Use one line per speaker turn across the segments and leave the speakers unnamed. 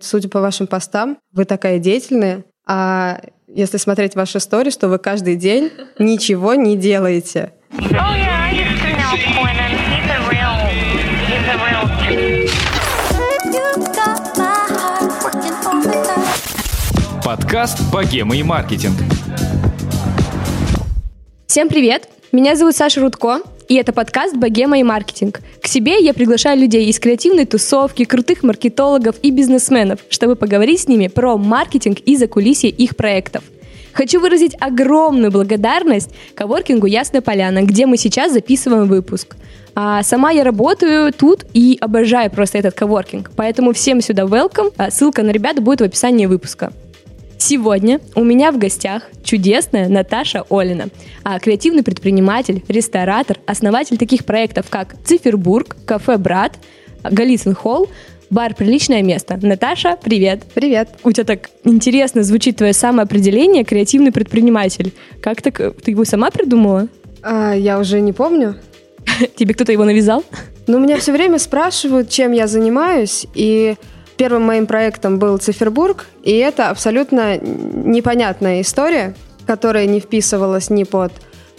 Судя по вашим постам, вы такая деятельная, а если смотреть ваши сторис, то вы каждый день ничего не делаете.
Подкаст «Богема и маркетинг».
Всем привет! Меня зовут Саша Рудко, и это подкаст «Богема и маркетинг». К себе я приглашаю людей из креативной тусовки, крутых маркетологов и бизнесменов, чтобы поговорить с ними про маркетинг и закулисье их проектов. Хочу выразить огромную благодарность коворкингу «Ясная поляна», где мы сейчас записываем выпуск. А сама я работаю тут и обожаю просто этот коворкинг, поэтому всем сюда welcome. А ссылка на ребят будет в описании выпуска. Сегодня у меня в гостях чудесная Наташа Олина, а, креативный предприниматель, ресторатор, основатель таких проектов, как Цифербург, Кафе Брат, Голицын Холл, бар «Приличное место». Наташа, привет.
Привет.
У тебя так интересно звучит твое самоопределение «креативный предприниматель». Как так? Ты его сама придумала?
А, я уже не помню.
Тебе кто-то его навязал?
Ну, меня все время спрашивают, чем я занимаюсь, и Первым моим проектом был Цифербург, и это абсолютно непонятная история, которая не вписывалась ни под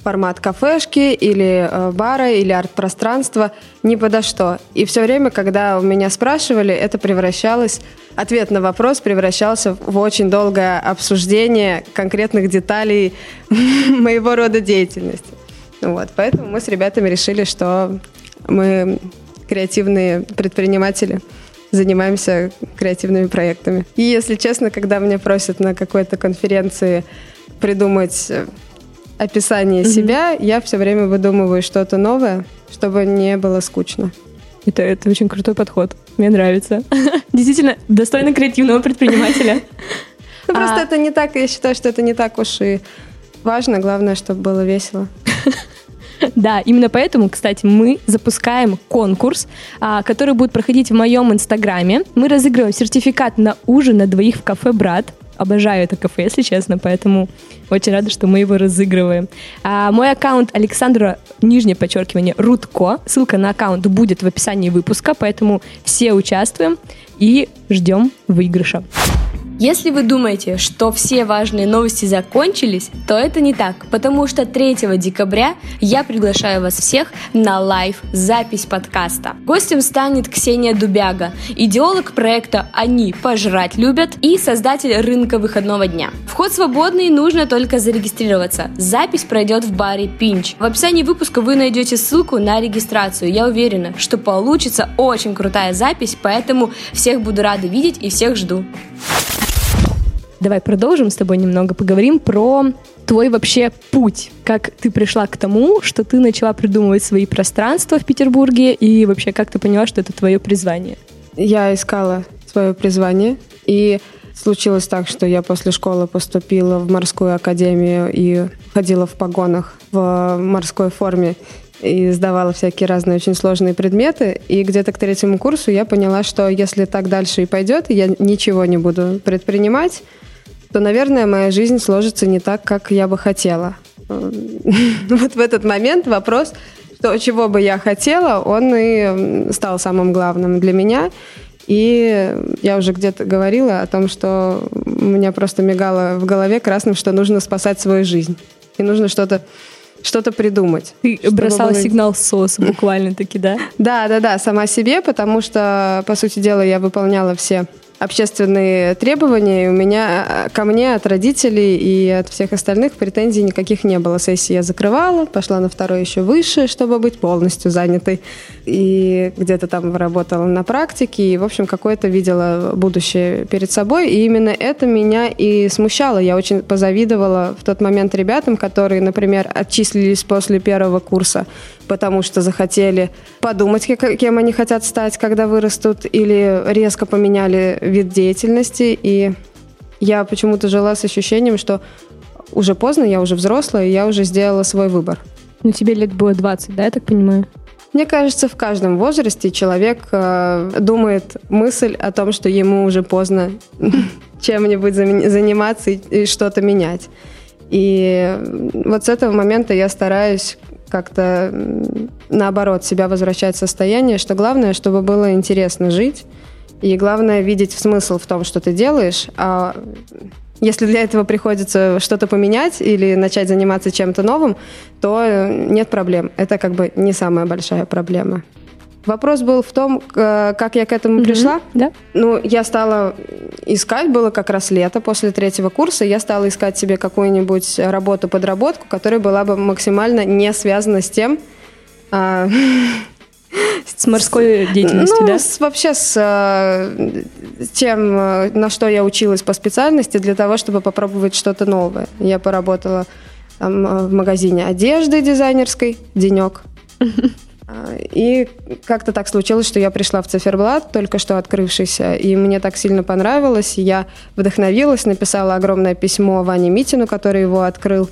формат кафешки или э, бара или арт-пространства, ни подо что. И все время, когда у меня спрашивали, это превращалось, ответ на вопрос превращался в очень долгое обсуждение конкретных деталей моего рода деятельности. Вот, поэтому мы с ребятами решили, что мы креативные предприниматели – занимаемся креативными проектами. И, если честно, когда меня просят на какой-то конференции придумать э, описание mm-hmm. себя, я все время выдумываю что-то новое, чтобы не было скучно.
Это, это очень крутой подход. Мне нравится. Действительно, достойно креативного предпринимателя.
Ну, просто а это не так, я считаю, что это не так уж и важно. Главное, чтобы было весело.
Да, именно поэтому, кстати, мы запускаем конкурс, а, который будет проходить в моем инстаграме. Мы разыгрываем сертификат на ужин на двоих в кафе «Брат». Обожаю это кафе, если честно, поэтому очень рада, что мы его разыгрываем. А, мой аккаунт Александра, нижнее подчеркивание, Рудко. Ссылка на аккаунт будет в описании выпуска, поэтому все участвуем и ждем выигрыша. Если вы думаете, что все важные новости закончились, то это не так, потому что 3 декабря я приглашаю вас всех на лайв-запись подкаста. Гостем станет Ксения Дубяга, идеолог проекта «Они пожрать любят» и создатель рынка выходного дня. Вход свободный, нужно только зарегистрироваться. Запись пройдет в баре «Пинч». В описании выпуска вы найдете ссылку на регистрацию. Я уверена, что получится очень крутая запись, поэтому всех буду рада видеть и всех жду. Давай продолжим с тобой немного, поговорим про твой вообще путь, как ты пришла к тому, что ты начала придумывать свои пространства в Петербурге, и вообще как ты поняла, что это твое призвание?
Я искала свое призвание, и случилось так, что я после школы поступила в морскую академию и ходила в погонах в морской форме и сдавала всякие разные очень сложные предметы. И где-то к третьему курсу я поняла, что если так дальше и пойдет, я ничего не буду предпринимать, то, наверное, моя жизнь сложится не так, как я бы хотела. Вот в этот момент вопрос, что, чего бы я хотела, он и стал самым главным для меня. И я уже где-то говорила о том, что у меня просто мигало в голове красным, что нужно спасать свою жизнь. И нужно что-то что-то придумать.
Ты бросала было... сигнал СОС буквально-таки, да?
Да, да, да, сама себе, потому что, по сути дела, я выполняла все общественные требования. У меня э, ко мне от родителей и от всех остальных претензий никаких не было. Сессии я закрывала, пошла на второй еще выше, чтобы быть полностью занятой. И где-то там работала на практике. И, в общем, какое-то видела будущее перед собой. И именно это меня и смущало. Я очень позавидовала в тот момент ребятам, которые, например, отчислились после первого курса потому что захотели подумать, кем они хотят стать, когда вырастут, или резко поменяли вид деятельности. И я почему-то жила с ощущением, что уже поздно, я уже взрослая, и я уже сделала свой выбор.
Ну, тебе лет было 20, да, я так понимаю?
Мне кажется, в каждом возрасте человек э, думает мысль о том, что ему уже поздно чем-нибудь заниматься и, и что-то менять. И вот с этого момента я стараюсь как-то наоборот себя возвращать в состояние, что главное, чтобы было интересно жить И главное видеть смысл в том, что ты делаешь. А если для этого приходится что-то поменять или начать заниматься чем-то новым, то нет проблем. Это как бы не самая большая проблема. Вопрос был в том, как я к этому mm-hmm. пришла.
Да.
Ну, я стала искать, было как раз лето после третьего курса, я стала искать себе какую-нибудь работу, подработку, которая была бы максимально не связана с тем, а,
с морской деятельностью,
ну,
да?
С, вообще с э, тем, э, на что я училась по специальности, для того, чтобы попробовать что-то новое. Я поработала там, э, в магазине одежды дизайнерской, денек. И как-то так случилось, что я пришла в Циферблат, только что открывшийся, и мне так сильно понравилось. Я вдохновилась, написала огромное письмо Ване Митину, который его открыл.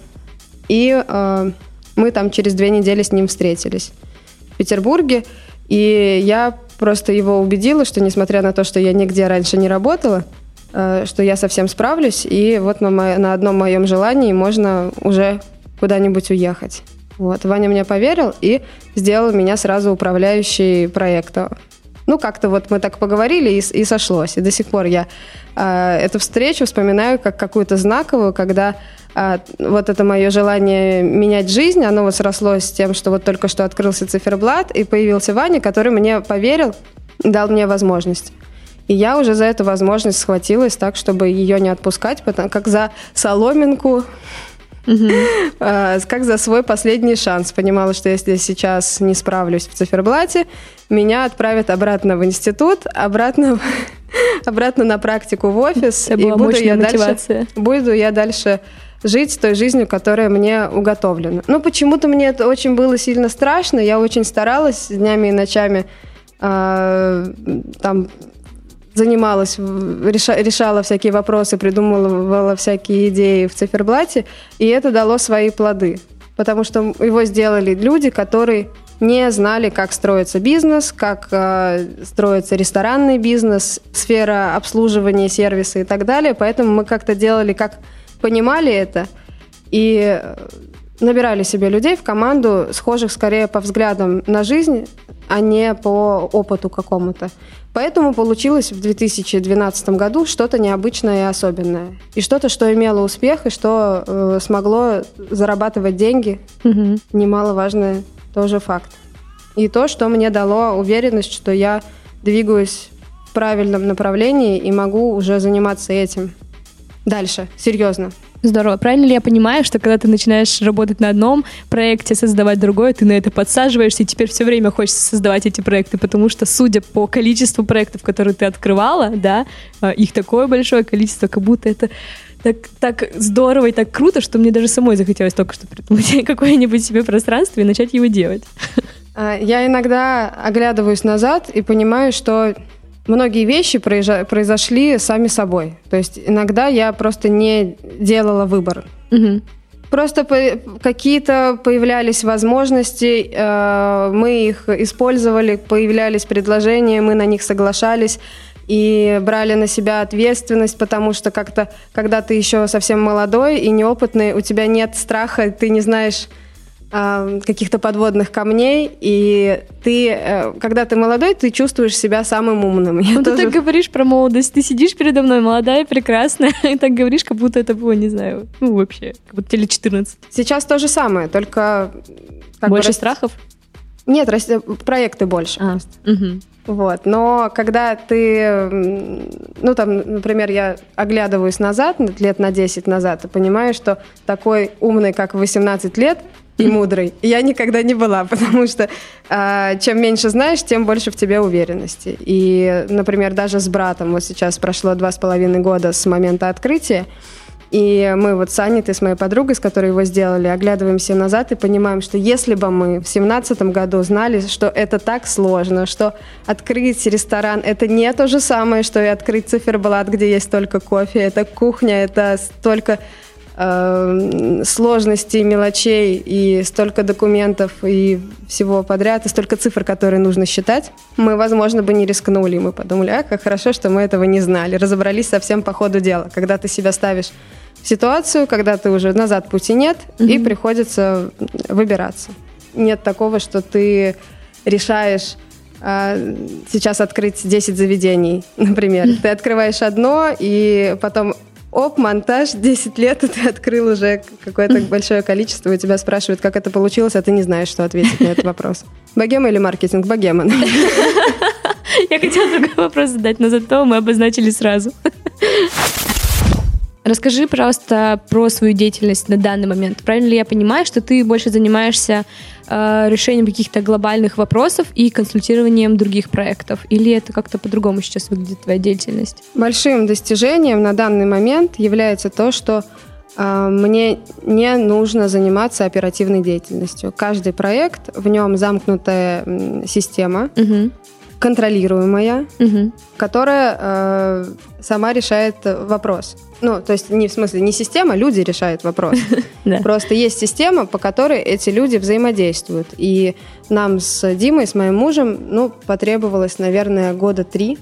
И э, мы там через две недели с ним встретились Петербурге. И я просто его убедила, что несмотря на то, что я нигде раньше не работала, э, что я совсем справлюсь, и вот на, мо- на одном моем желании можно уже куда-нибудь уехать. Вот. Ваня мне поверил и сделал меня сразу управляющей проекта. Ну, как-то вот мы так поговорили и, и сошлось. И до сих пор я э, эту встречу вспоминаю как какую-то знаковую, когда вот это мое желание менять жизнь, оно вот срослось с тем, что вот только что открылся циферблат, и появился Ваня, который мне поверил, дал мне возможность. И я уже за эту возможность схватилась так, чтобы ее не отпускать, потому как за соломинку как за свой последний шанс. Понимала, что если сейчас не справлюсь в циферблате, меня отправят обратно в институт, обратно, обратно на практику в офис.
Это и буду я мотивация.
дальше, буду я дальше жить той жизнью, которая мне уготовлена. Ну, почему-то мне это очень было сильно страшно. Я очень старалась днями и ночами э, там занималась, решала всякие вопросы, придумывала всякие идеи в циферблате, и это дало свои плоды. Потому что его сделали люди, которые не знали, как строится бизнес, как э, строится ресторанный бизнес, сфера обслуживания, сервиса и так далее. Поэтому мы как-то делали, как понимали это, и набирали себе людей в команду, схожих скорее по взглядам на жизнь, а не по опыту какому-то. Поэтому получилось в 2012 году что-то необычное и особенное. И что-то, что имело успех, и что э, смогло зарабатывать деньги. Угу. Немаловажный тоже факт. И то, что мне дало уверенность, что я двигаюсь в правильном направлении и могу уже заниматься этим. Дальше, серьезно.
Здорово. Правильно ли я понимаю, что когда ты начинаешь работать на одном проекте, создавать другой, ты на это подсаживаешься, и теперь все время хочется создавать эти проекты, потому что, судя по количеству проектов, которые ты открывала, да, а, их такое большое количество, как будто это так, так здорово и так круто, что мне даже самой захотелось только что придумать какое-нибудь себе пространство и начать его делать.
А, я иногда оглядываюсь назад и понимаю, что многие вещи произошли сами собой. То есть иногда я просто не делала выбор. Угу. Просто какие-то появлялись возможности, э, мы их использовали, появлялись предложения, мы на них соглашались и брали на себя ответственность, потому что как-то, когда ты еще совсем молодой и неопытный, у тебя нет страха, ты не знаешь каких-то подводных камней, и ты, э, когда ты молодой, ты чувствуешь себя самым умным.
Я ну, тоже... Ты так говоришь про молодость, ты сидишь передо мной, молодая, прекрасная, и так говоришь, как будто это было, не знаю, ну вообще, как будто тебе 14.
Сейчас то же самое, только...
больше бы, страхов?
Нет, проекты больше. А, угу. Вот. Но когда ты, ну там, например, я оглядываюсь назад, лет на 10 назад, и понимаю, что такой умный, как в 18 лет, и мудрой. Я никогда не была, потому что э, чем меньше знаешь, тем больше в тебе уверенности. И, например, даже с братом, вот сейчас прошло два с половиной года с момента открытия, и мы вот с Аней, ты с моей подругой, с которой его сделали, оглядываемся назад и понимаем, что если бы мы в семнадцатом году знали, что это так сложно, что открыть ресторан – это не то же самое, что и открыть циферблат, где есть только кофе, это кухня, это столько э, сложностей, мелочей и столько документов и всего подряд, и столько цифр, которые нужно считать, мы, возможно, бы не рискнули. Мы подумали, а, как хорошо, что мы этого не знали. Разобрались совсем по ходу дела. Когда ты себя ставишь в ситуацию, когда ты уже назад пути нет, mm-hmm. и приходится выбираться. Нет такого, что ты решаешь а, сейчас открыть 10 заведений, например. Ты открываешь одно, и потом оп, монтаж, 10 лет, и ты открыл уже какое-то большое количество, и тебя спрашивают, как это получилось, а ты не знаешь, что ответить на этот вопрос. Богема или маркетинг? Богема.
Я хотела другой вопрос задать, но зато мы обозначили сразу. Расскажи, пожалуйста, про свою деятельность на данный момент. Правильно ли я понимаю, что ты больше занимаешься э, решением каких-то глобальных вопросов и консультированием других проектов? Или это как-то по-другому сейчас выглядит твоя деятельность?
Большим достижением на данный момент является то, что э, мне не нужно заниматься оперативной деятельностью. Каждый проект, в нем замкнутая система. Угу контролируемая, угу. которая э, сама решает вопрос. Ну, то есть не в смысле не система, люди решают вопрос. Просто есть система, по которой эти люди взаимодействуют. И нам с Димой, с моим мужем, ну, потребовалось, наверное, года три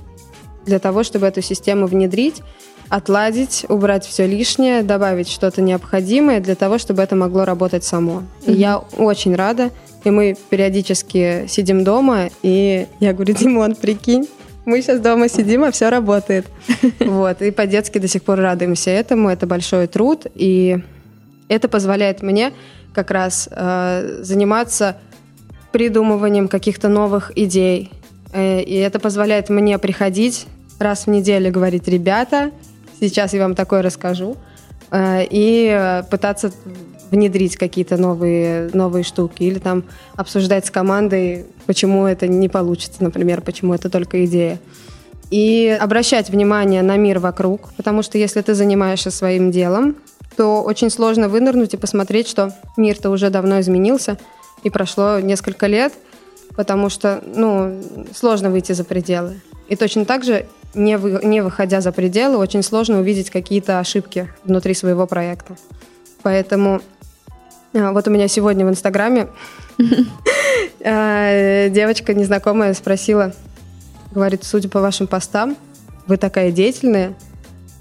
для того, чтобы эту систему внедрить, отладить, убрать все лишнее, добавить что-то необходимое для того, чтобы это могло работать само. И я очень рада, и мы периодически сидим дома, и я говорю, Димон, прикинь, мы сейчас дома сидим, а все работает. Вот, и по-детски до сих пор радуемся этому, это большой труд, и это позволяет мне как раз э, заниматься придумыванием каких-то новых идей. Э, и это позволяет мне приходить раз в неделю говорить, ребята, сейчас я вам такое расскажу, э, и пытаться внедрить какие-то новые, новые штуки или там обсуждать с командой, почему это не получится, например, почему это только идея. И обращать внимание на мир вокруг, потому что если ты занимаешься своим делом, то очень сложно вынырнуть и посмотреть, что мир-то уже давно изменился, и прошло несколько лет, потому что, ну, сложно выйти за пределы. И точно так же, не, вы, не выходя за пределы, очень сложно увидеть какие-то ошибки внутри своего проекта. Поэтому а, вот у меня сегодня в Инстаграме а, девочка незнакомая спросила, говорит, судя по вашим постам, вы такая деятельная,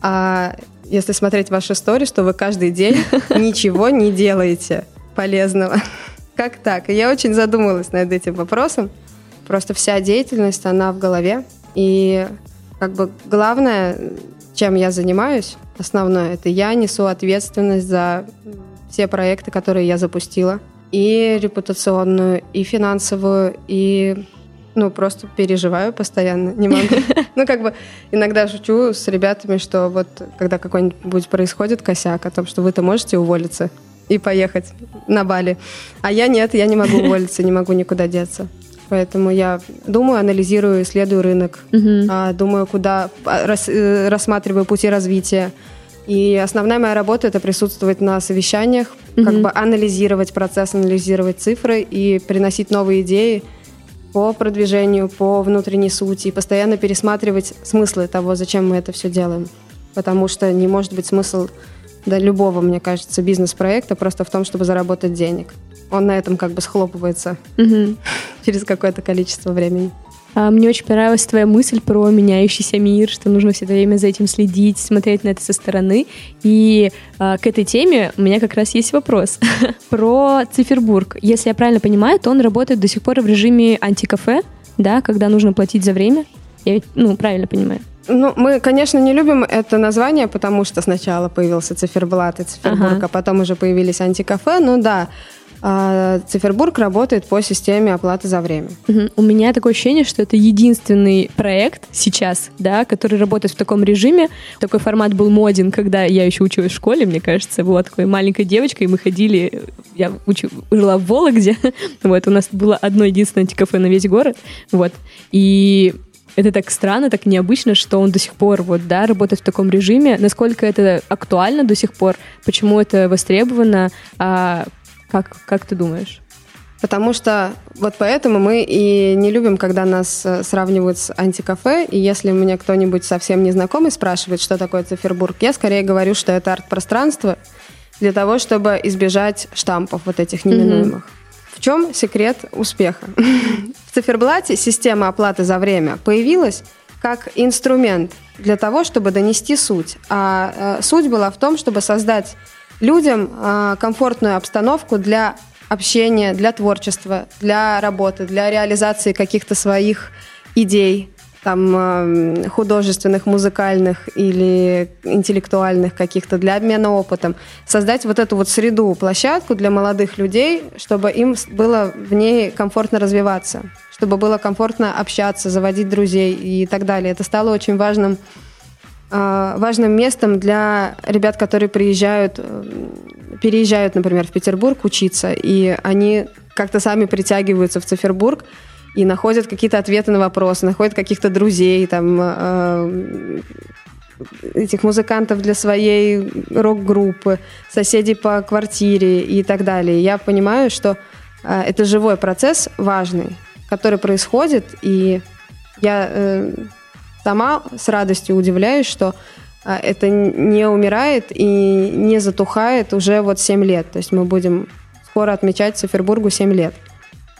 а если смотреть ваши истории, что вы каждый день ничего не делаете полезного. Как так? И я очень задумалась над этим вопросом. Просто вся деятельность, она в голове. И как бы главное, чем я занимаюсь, основное, это я несу ответственность за все проекты, которые я запустила. И репутационную, и финансовую, и ну, просто переживаю постоянно, не могу. Ну, как бы иногда шучу с ребятами, что вот когда какой-нибудь происходит косяк о том, что вы-то можете уволиться и поехать на Бали, а я нет, я не могу уволиться, не могу никуда деться. Поэтому я думаю, анализирую, исследую рынок, uh думаю, куда а, рас, э, рассматриваю пути развития, и основная моя работа это присутствовать на совещаниях, mm-hmm. как бы анализировать процесс, анализировать цифры и приносить новые идеи по продвижению, по внутренней сути и постоянно пересматривать смыслы того, зачем мы это все делаем. Потому что не может быть смысл да, любого, мне кажется, бизнес-проекта просто в том, чтобы заработать денег. Он на этом как бы схлопывается mm-hmm. через какое-то количество времени.
А, мне очень понравилась твоя мысль про меняющийся мир, что нужно все это время за этим следить, смотреть на это со стороны. И а, к этой теме у меня как раз есть вопрос про Цифербург. Если я правильно понимаю, то он работает до сих пор в режиме антикафе, да, когда нужно платить за время. Я ведь, ну, правильно понимаю.
Ну, мы, конечно, не любим это название, потому что сначала появился циферблат и цифербург, ага. а потом уже появились антикафе. Ну да, а Цифербург работает по системе оплаты за время.
Угу. У меня такое ощущение, что это единственный проект сейчас, да, который работает в таком режиме. Такой формат был моден, когда я еще училась в школе, мне кажется, была такой маленькой девочкой, и мы ходили, я учу, жила в Вологде, вот, у нас было одно единственное кафе на весь город, вот, и это так странно, так необычно, что он до сих пор вот, да, работает в таком режиме. Насколько это актуально до сих пор? Почему это востребовано? А как, как ты думаешь?
Потому что вот поэтому мы и не любим, когда нас э, сравнивают с антикафе. И если меня кто-нибудь совсем незнакомый спрашивает, что такое Цифербург, я скорее говорю, что это арт-пространство для того, чтобы избежать штампов вот этих неминуемых. Mm-hmm. Чем секрет успеха? В циферблате система оплаты за время появилась как инструмент для того, чтобы донести суть. А э, суть была в том, чтобы создать людям э, комфортную обстановку для общения, для творчества, для работы, для реализации каких-то своих идей, там художественных, музыкальных или интеллектуальных каких-то для обмена опытом, создать вот эту вот среду, площадку для молодых людей, чтобы им было в ней комфортно развиваться, чтобы было комфортно общаться, заводить друзей и так далее. Это стало очень важным э, важным местом для ребят, которые приезжают, э, переезжают, например, в Петербург учиться, и они как-то сами притягиваются в Цифербург, и находят какие-то ответы на вопросы, находят каких-то друзей, там, э, этих музыкантов для своей рок-группы, соседей по квартире и так далее. Я понимаю, что э, это живой процесс важный, который происходит, и я э, сама с радостью удивляюсь, что э, это не умирает и не затухает уже вот 7 лет. То есть мы будем скоро отмечать Цифербургу 7 лет.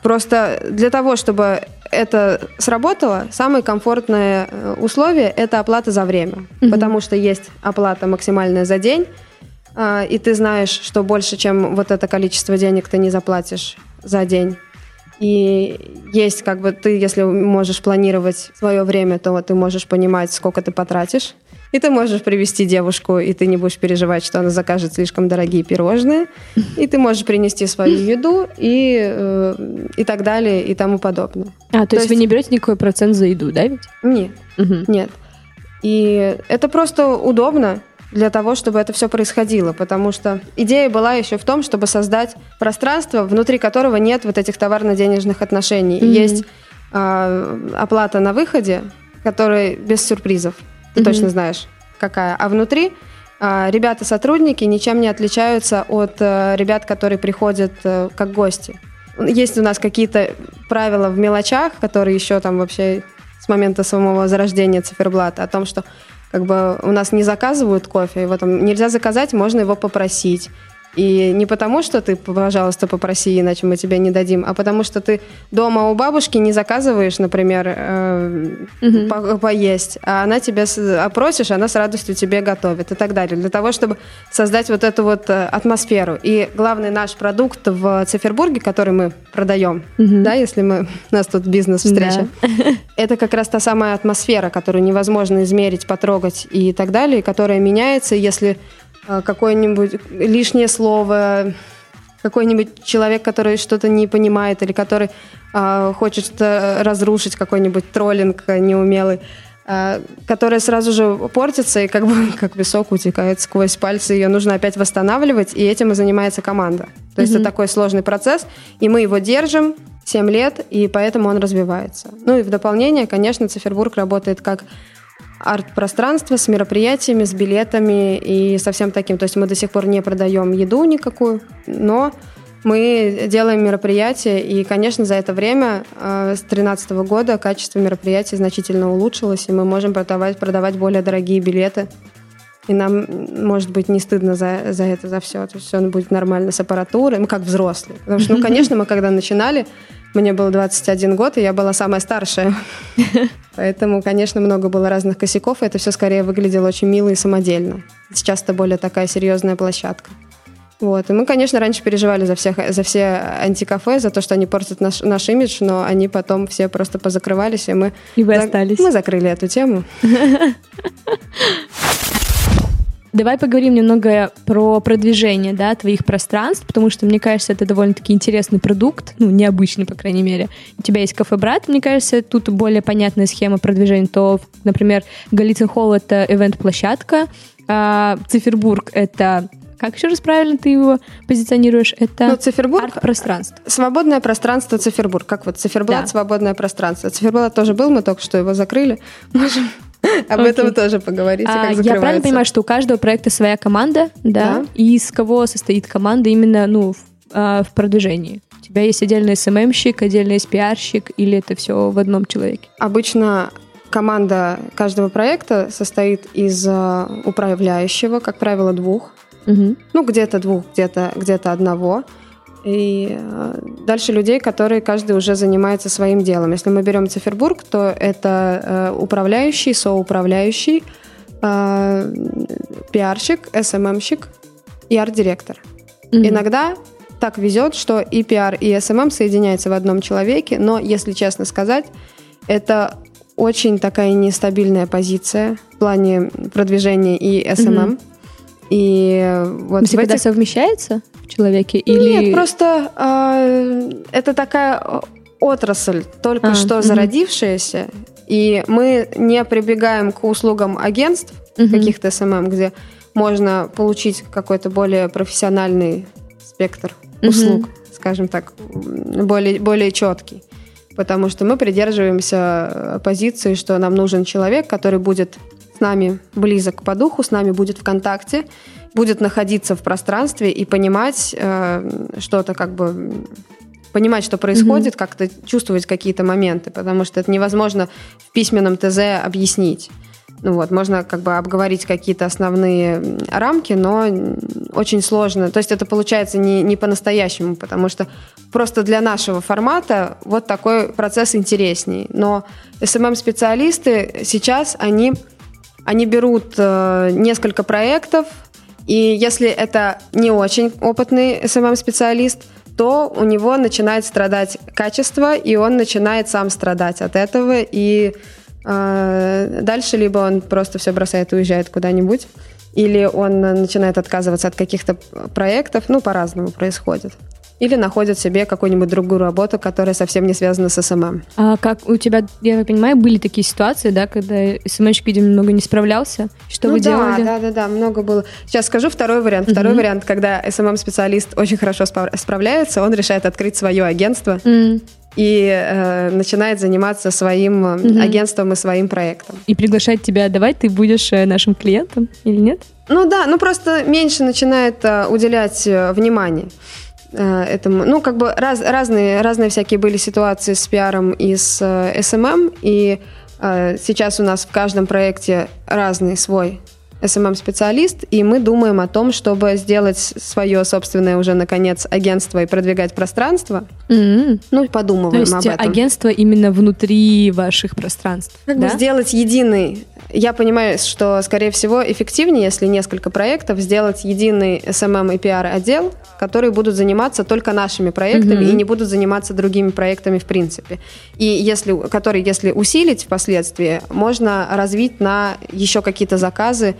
Просто для того, чтобы это сработало, самое комфортное э, условие – это оплата за время. Mm-hmm. Потому что есть оплата максимальная за день, а, и ты знаешь, что больше, чем вот это количество денег ты не заплатишь за день. И есть как бы ты, если можешь планировать свое время, то ты можешь понимать, сколько ты потратишь. И ты можешь привести девушку, и ты не будешь переживать, что она закажет слишком дорогие пирожные. И ты можешь принести свою еду и, э, и так далее, и тому подобное.
А, то, то есть, есть вы не берете никакой процент за еду, да ведь?
Нет, угу. нет. И это просто удобно для того, чтобы это все происходило, потому что идея была еще в том, чтобы создать пространство, внутри которого нет вот этих товарно-денежных отношений. Mm-hmm. Есть э, оплата на выходе, которая без сюрпризов ты mm-hmm. точно знаешь, какая. А внутри а, ребята-сотрудники ничем не отличаются от а, ребят, которые приходят а, как гости. Есть у нас какие-то правила в мелочах, которые еще там вообще с момента самого зарождения циферблата, о том, что как бы у нас не заказывают кофе, его там нельзя заказать, можно его попросить. И не потому, что ты, пожалуйста, попроси, иначе мы тебе не дадим, а потому что ты дома у бабушки не заказываешь, например, э, угу. по поесть, а она тебя опросишь, она с радостью тебе готовит и так далее. Для того, чтобы создать вот эту вот э, атмосферу. И главный наш продукт в Цифербурге, который мы продаем, угу. да, если мы у нас тут бизнес-встреча, да. это как раз та самая атмосфера, которую невозможно измерить, потрогать и так далее, которая меняется, если какое-нибудь лишнее слово, какой-нибудь человек, который что-то не понимает или который э, хочет разрушить какой-нибудь троллинг неумелый, э, которая сразу же портится и как бы как песок утекает сквозь пальцы, ее нужно опять восстанавливать, и этим и занимается команда. То есть mm-hmm. это такой сложный процесс, и мы его держим 7 лет, и поэтому он развивается. Ну и в дополнение, конечно, Цифербург работает как арт-пространство с мероприятиями, с билетами и со всем таким. То есть мы до сих пор не продаем еду никакую, но мы делаем мероприятия, и, конечно, за это время, э, с 2013 года, качество мероприятий значительно улучшилось, и мы можем продавать, продавать более дорогие билеты. И нам, может быть, не стыдно за, за это, за все. То есть все будет нормально с аппаратурой, мы как взрослые. Потому что, ну, конечно, мы когда начинали, мне было 21 год, и я была самая старшая. Поэтому, конечно, много было разных косяков, и это все скорее выглядело очень мило и самодельно. Сейчас это более такая серьезная площадка. Вот. И мы, конечно, раньше переживали за, всех, за все антикафе, за то, что они портят наш, наш имидж, но они потом все просто позакрывались, и мы...
И вы остались.
Мы закрыли эту тему.
Давай поговорим немного про продвижение да, твоих пространств, потому что, мне кажется, это довольно-таки интересный продукт, ну, необычный, по крайней мере. У тебя есть кафе «Брат», мне кажется, тут более понятная схема продвижения. То, например, Голицын Холл — это ивент-площадка, а Цифербург — это как еще раз правильно ты его позиционируешь? Это
ну, цифербург,
арт-пространство.
Свободное пространство цифербург. Как вот циферблат, да. свободное пространство. Циферблат тоже был, мы только что его закрыли. Можем об okay. этом тоже поговорить, а, как
Я правильно понимаю, что у каждого проекта своя команда, да? да. И из кого состоит команда именно, ну, в, а, в продвижении? У тебя есть отдельный СММщик, отдельный SPR-щик, или это все в одном человеке?
Обычно команда каждого проекта состоит из а, управляющего, как правило, двух. Угу. Ну, где-то двух, где-то где одного. И э, дальше людей, которые каждый уже занимается своим делом. Если мы берем Цифербург, то это э, управляющий, соуправляющий, э, пиарщик, СММщик и арт-директор. Mm-hmm. Иногда так везет, что и PR, и SMM соединяются в одном человеке, но, если честно сказать, это очень такая нестабильная позиция в плане продвижения и SMM. Mm-hmm.
И вот всегда этих... совмещается в человеке или
нет, просто э, это такая отрасль только а, что угу. зародившаяся, и мы не прибегаем к услугам агентств угу. каких-то SMM, где можно получить какой-то более профессиональный спектр услуг, угу. скажем так, более, более четкий. Потому что мы придерживаемся позиции, что нам нужен человек, который будет с нами близок по духу, с нами будет в контакте, будет находиться в пространстве и понимать э, что-то как бы понимать, что происходит, mm-hmm. как-то чувствовать какие-то моменты, потому что это невозможно в письменном ТЗ объяснить. Ну вот, можно как бы обговорить какие-то основные рамки, но очень сложно. То есть это получается не, не по-настоящему, потому что просто для нашего формата вот такой процесс интересней. Но SMM-специалисты сейчас, они, они берут э, несколько проектов, и если это не очень опытный SMM-специалист, то у него начинает страдать качество, и он начинает сам страдать от этого, и э, дальше либо он просто все бросает и уезжает куда-нибудь, или он начинает отказываться от каких-то проектов, ну, по-разному происходит или находят себе какую-нибудь другую работу, которая совсем не связана с SMM.
А как у тебя, я понимаю, были такие ситуации, да, когда SMM щик, видимо, немного не справлялся? Что ну, вы
да,
делали?
Да, да, да, много было. Сейчас скажу второй вариант. Второй mm-hmm. вариант, когда SMM-специалист очень хорошо справляется, он решает открыть свое агентство. Mm и э, начинает заниматься своим mm агентством и своим проектом.
И приглашать тебя, давай ты будешь э, нашим клиентом или нет?
Ну да, ну просто меньше начинает э, уделять э, внимание. Э, этому. Ну, как бы раз, разные, разные всякие были ситуации с пиаром и с э, SMM, и э, сейчас у нас в каждом проекте разный свой SMM-специалист, и мы думаем о том, чтобы сделать свое собственное уже, наконец, агентство и продвигать пространство. Mm-hmm. Ну, подумываем
То есть
об этом.
агентство именно внутри ваших пространств,
Как да? бы сделать единый я понимаю, что, скорее всего, эффективнее, если несколько проектов, сделать единый SMM и PR отдел, которые будут заниматься только нашими проектами mm-hmm. и не будут заниматься другими проектами в принципе. И если, который, если усилить впоследствии, можно развить на еще какие-то заказы,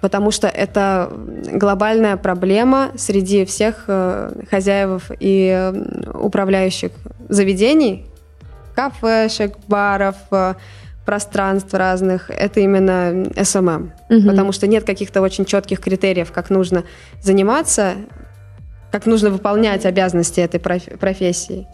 потому что это глобальная проблема среди всех э, хозяев и э, управляющих заведений, кафешек, баров, э, пространств разных, это именно SMM. Угу. Потому что нет каких-то очень четких критериев, как нужно заниматься, как нужно выполнять обязанности этой профессии.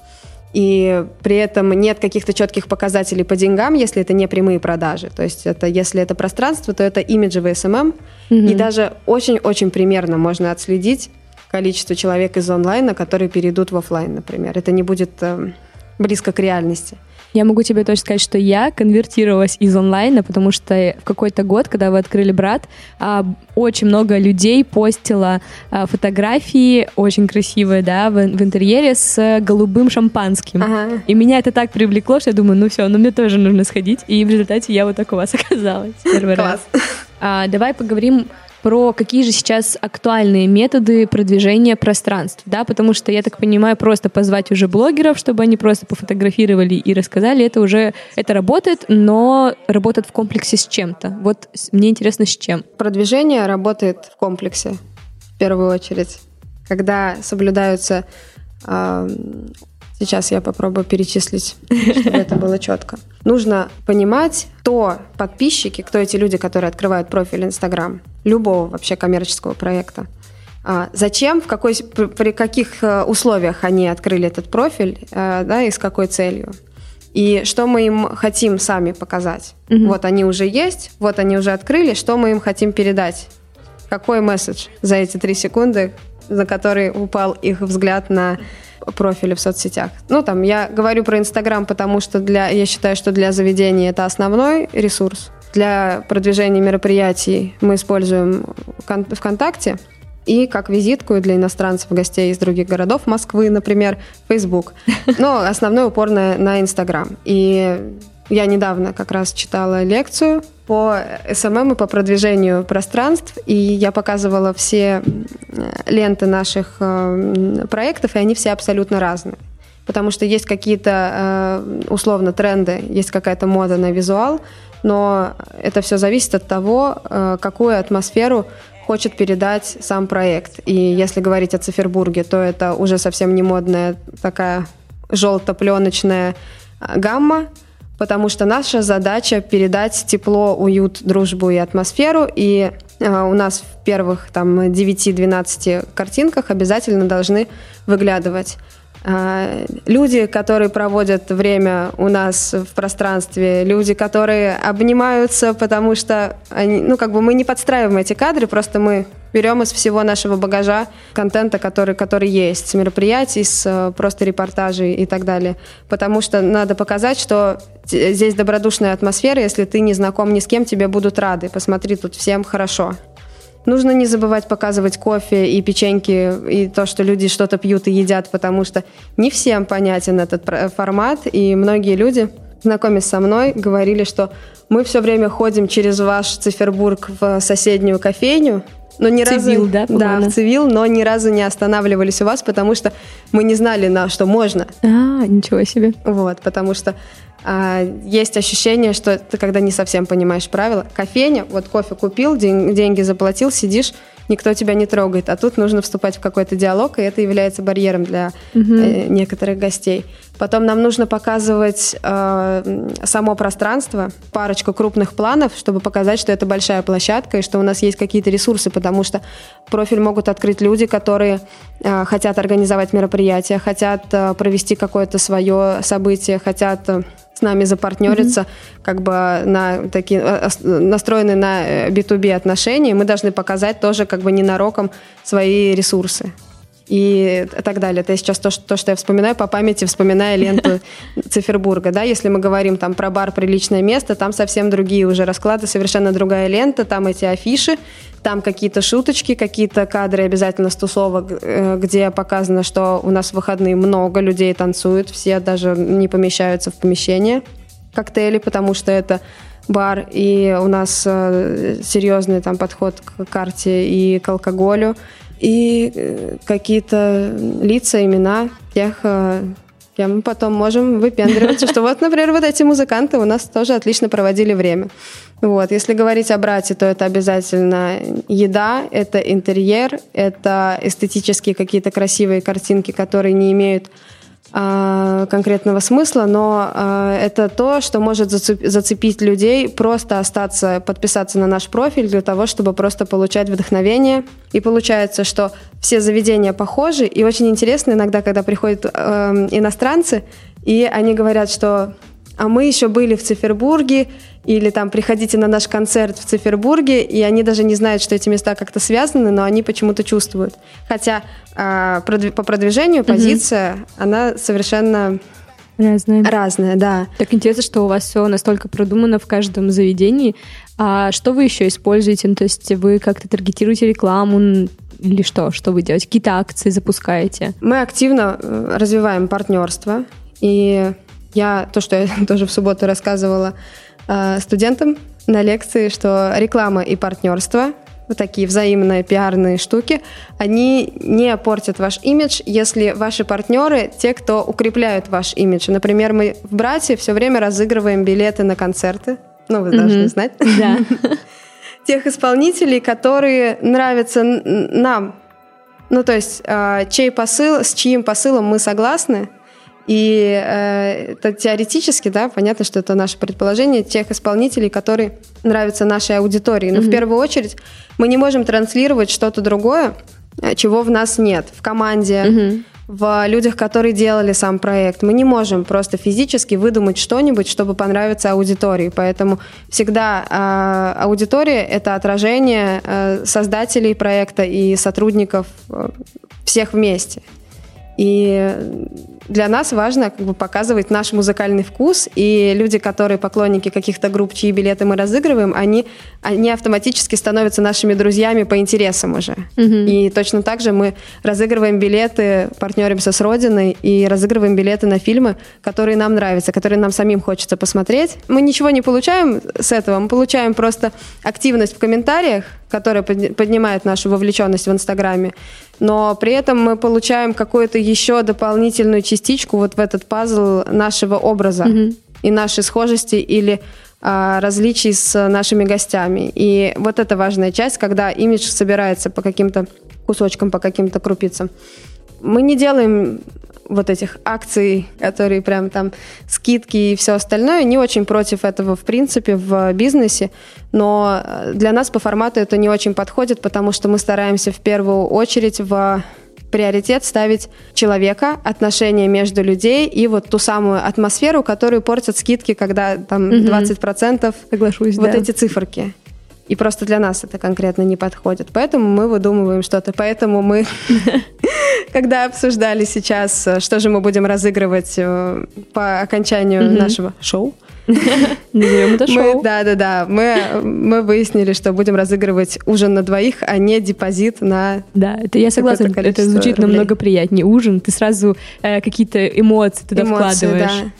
И при этом нет каких-то четких показателей по деньгам, если это не прямые продажи. То есть это, если это пространство, то это имиджевый SMM. Угу. И даже очень-очень примерно можно отследить количество человек из онлайна, которые перейдут в офлайн, например. Это не будет э, близко к реальности.
Я могу тебе точно сказать, что я конвертировалась из онлайна, потому что в какой-то год, когда вы открыли брат, а, очень много людей постило а, фотографии очень красивые, да, в, в интерьере с голубым шампанским. Ага. И меня это так привлекло, что я думаю, ну все, ну мне тоже нужно сходить. И в результате я вот так у вас оказалась первый Класс. раз. А, давай поговорим про какие же сейчас актуальные методы продвижения пространств, да, потому что, я так понимаю, просто позвать уже блогеров, чтобы они просто пофотографировали и рассказали, это уже, это работает, но работает в комплексе с чем-то. Вот мне интересно, с чем.
Продвижение работает в комплексе, в первую очередь, когда соблюдаются Сейчас я попробую перечислить, чтобы это было четко. Нужно понимать, кто подписчики, кто эти люди, которые открывают профиль Инстаграм, любого вообще коммерческого проекта. А, зачем, в какой, при каких э, условиях они открыли этот профиль, э, да, и с какой целью. И что мы им хотим сами показать. Угу. Вот они уже есть, вот они уже открыли, что мы им хотим передать. Какой месседж за эти три секунды, за который упал их взгляд на профили в соцсетях. Ну, там, я говорю про Инстаграм, потому что для, я считаю, что для заведения это основной ресурс. Для продвижения мероприятий мы используем ВКонтакте и как визитку для иностранцев, гостей из других городов, Москвы, например, Facebook. Но основной упор на, на Инстаграм. И я недавно как раз читала лекцию по SMM и по продвижению пространств, и я показывала все ленты наших э, проектов, и они все абсолютно разные. Потому что есть какие-то э, условно тренды, есть какая-то мода на визуал, но это все зависит от того, э, какую атмосферу хочет передать сам проект. И если говорить о Цифербурге, то это уже совсем не модная такая желто-пленочная гамма, потому что наша задача передать тепло, уют, дружбу и атмосферу. И э, у нас в первых там 9-12 картинках обязательно должны выглядывать а, люди, которые проводят время у нас в пространстве, люди, которые обнимаются, потому что они, ну, как бы мы не подстраиваем эти кадры, просто мы берем из всего нашего багажа контента, который, который есть, с мероприятий, с э, просто репортажей и так далее. Потому что надо показать, что здесь добродушная атмосфера, если ты не знаком ни с кем, тебе будут рады. Посмотри, тут всем хорошо. Нужно не забывать показывать кофе и печеньки, и то, что люди что-то пьют и едят, потому что не всем понятен этот формат, и многие люди, знакомясь со мной, говорили, что мы все время ходим через ваш Цифербург в соседнюю кофейню, но ни
цивил,
разу,
да,
да, в цивил, но ни разу не останавливались у вас, потому что мы не знали, на что можно.
А, ничего себе.
Вот, потому что а, есть ощущение, что ты когда не совсем понимаешь правила. Кофейня, вот кофе купил, день, деньги заплатил, сидишь, никто тебя не трогает. А тут нужно вступать в какой-то диалог, и это является барьером для угу. э, некоторых гостей. Потом нам нужно показывать э, само пространство, парочку крупных планов, чтобы показать, что это большая площадка и что у нас есть какие-то ресурсы, потому что профиль могут открыть люди, которые э, хотят организовать мероприятие, хотят э, провести какое-то свое событие, хотят э, с нами запартнериться, mm-hmm. как бы на такие э, настроены на B2B э, отношения, мы должны показать тоже как бы ненароком свои ресурсы и так далее. Это сейчас то, что, то, что я вспоминаю по памяти, вспоминая ленту Цифербурга. Да? Если мы говорим там про бар «Приличное место», там совсем другие уже расклады, совершенно другая лента, там эти афиши, там какие-то шуточки, какие-то кадры обязательно с тусовок, э, где показано, что у нас в выходные много людей танцуют, все даже не помещаются в помещение коктейли, потому что это бар, и у нас э, серьезный там подход к карте и к алкоголю и э, какие-то лица, имена тех, кем мы потом можем выпендриваться, что вот, например, вот эти музыканты у нас тоже отлично проводили время. Вот. Если говорить о брате, то это обязательно еда, это интерьер, это эстетические какие-то красивые картинки, которые не имеют а, конкретного смысла, но а, это то, что может зацепить людей, просто остаться, подписаться на наш профиль для того, чтобы просто получать вдохновение. И получается, что все заведения похожи, и очень интересно иногда, когда приходят э, иностранцы, и они говорят, что а мы еще были в Цифербурге, или там приходите на наш концерт в Цифербурге, и они даже не знают, что эти места как-то связаны, но они почему-то чувствуют. Хотя э, по продвижению позиция, угу. она совершенно
Разная.
Разная, да.
Так интересно, что у вас все настолько продумано в каждом заведении. А что вы еще используете? Ну, то есть вы как-то таргетируете рекламу или что? Что вы делаете? Какие-то акции запускаете?
Мы активно э, развиваем партнерство. И я, то, что я тоже в субботу рассказывала э, студентам на лекции, что реклама и партнерство вот такие взаимные пиарные штуки, они не портят ваш имидж, если ваши партнеры те, кто укрепляют ваш имидж. Например, мы в «Брате» все время разыгрываем билеты на концерты. Ну, вы mm-hmm. должны знать.
Да.
Тех исполнителей, которые нравятся нам. Ну, то есть, э, чей посыл, с чьим посылом мы согласны – и э, это теоретически, да, понятно, что это наше предположение тех исполнителей, которые нравятся нашей аудитории. Но mm-hmm. в первую очередь мы не можем транслировать что-то другое, э, чего в нас нет, в команде, mm-hmm. в людях, которые делали сам проект. Мы не можем просто физически выдумать что-нибудь, чтобы понравиться аудитории. Поэтому всегда э, аудитория это отражение э, создателей проекта и сотрудников э, всех вместе. И для нас важно как бы, показывать наш музыкальный вкус, и люди, которые поклонники каких-то групп, чьи билеты мы разыгрываем, они, они автоматически становятся нашими друзьями по интересам уже. Угу. И точно так же мы разыгрываем билеты, партнеримся с Родиной и разыгрываем билеты на фильмы, которые нам нравятся, которые нам самим хочется посмотреть. Мы ничего не получаем с этого, мы получаем просто активность в комментариях, которая поднимает нашу вовлеченность в Инстаграме, но при этом мы получаем какую-то еще дополнительную частичку вот в этот пазл нашего образа mm-hmm. и нашей схожести или а, различий с нашими гостями. И вот это важная часть, когда имидж собирается по каким-то кусочкам, по каким-то крупицам. Мы не делаем вот этих акций, которые прям там скидки и все остальное, не очень против этого в принципе в бизнесе, но для нас по формату это не очень подходит, потому что мы стараемся в первую очередь в приоритет ставить человека, отношения между людей и вот ту самую атмосферу, которую портят скидки, когда там угу. 20%
Соглашусь,
вот
да.
эти циферки. И просто для нас это конкретно не подходит. Поэтому мы выдумываем что-то. Поэтому мы, когда обсуждали сейчас, э, что же мы будем разыгрывать э, по окончанию нашего шоу,
Назовем это шоу.
да, да, да. Мы, мы выяснили, что будем разыгрывать ужин на двоих, а не депозит на.
Да, это я согласна. Это звучит рублей. намного приятнее. Ужин, ты сразу э, какие-то эмоции туда эмоции, вкладываешь.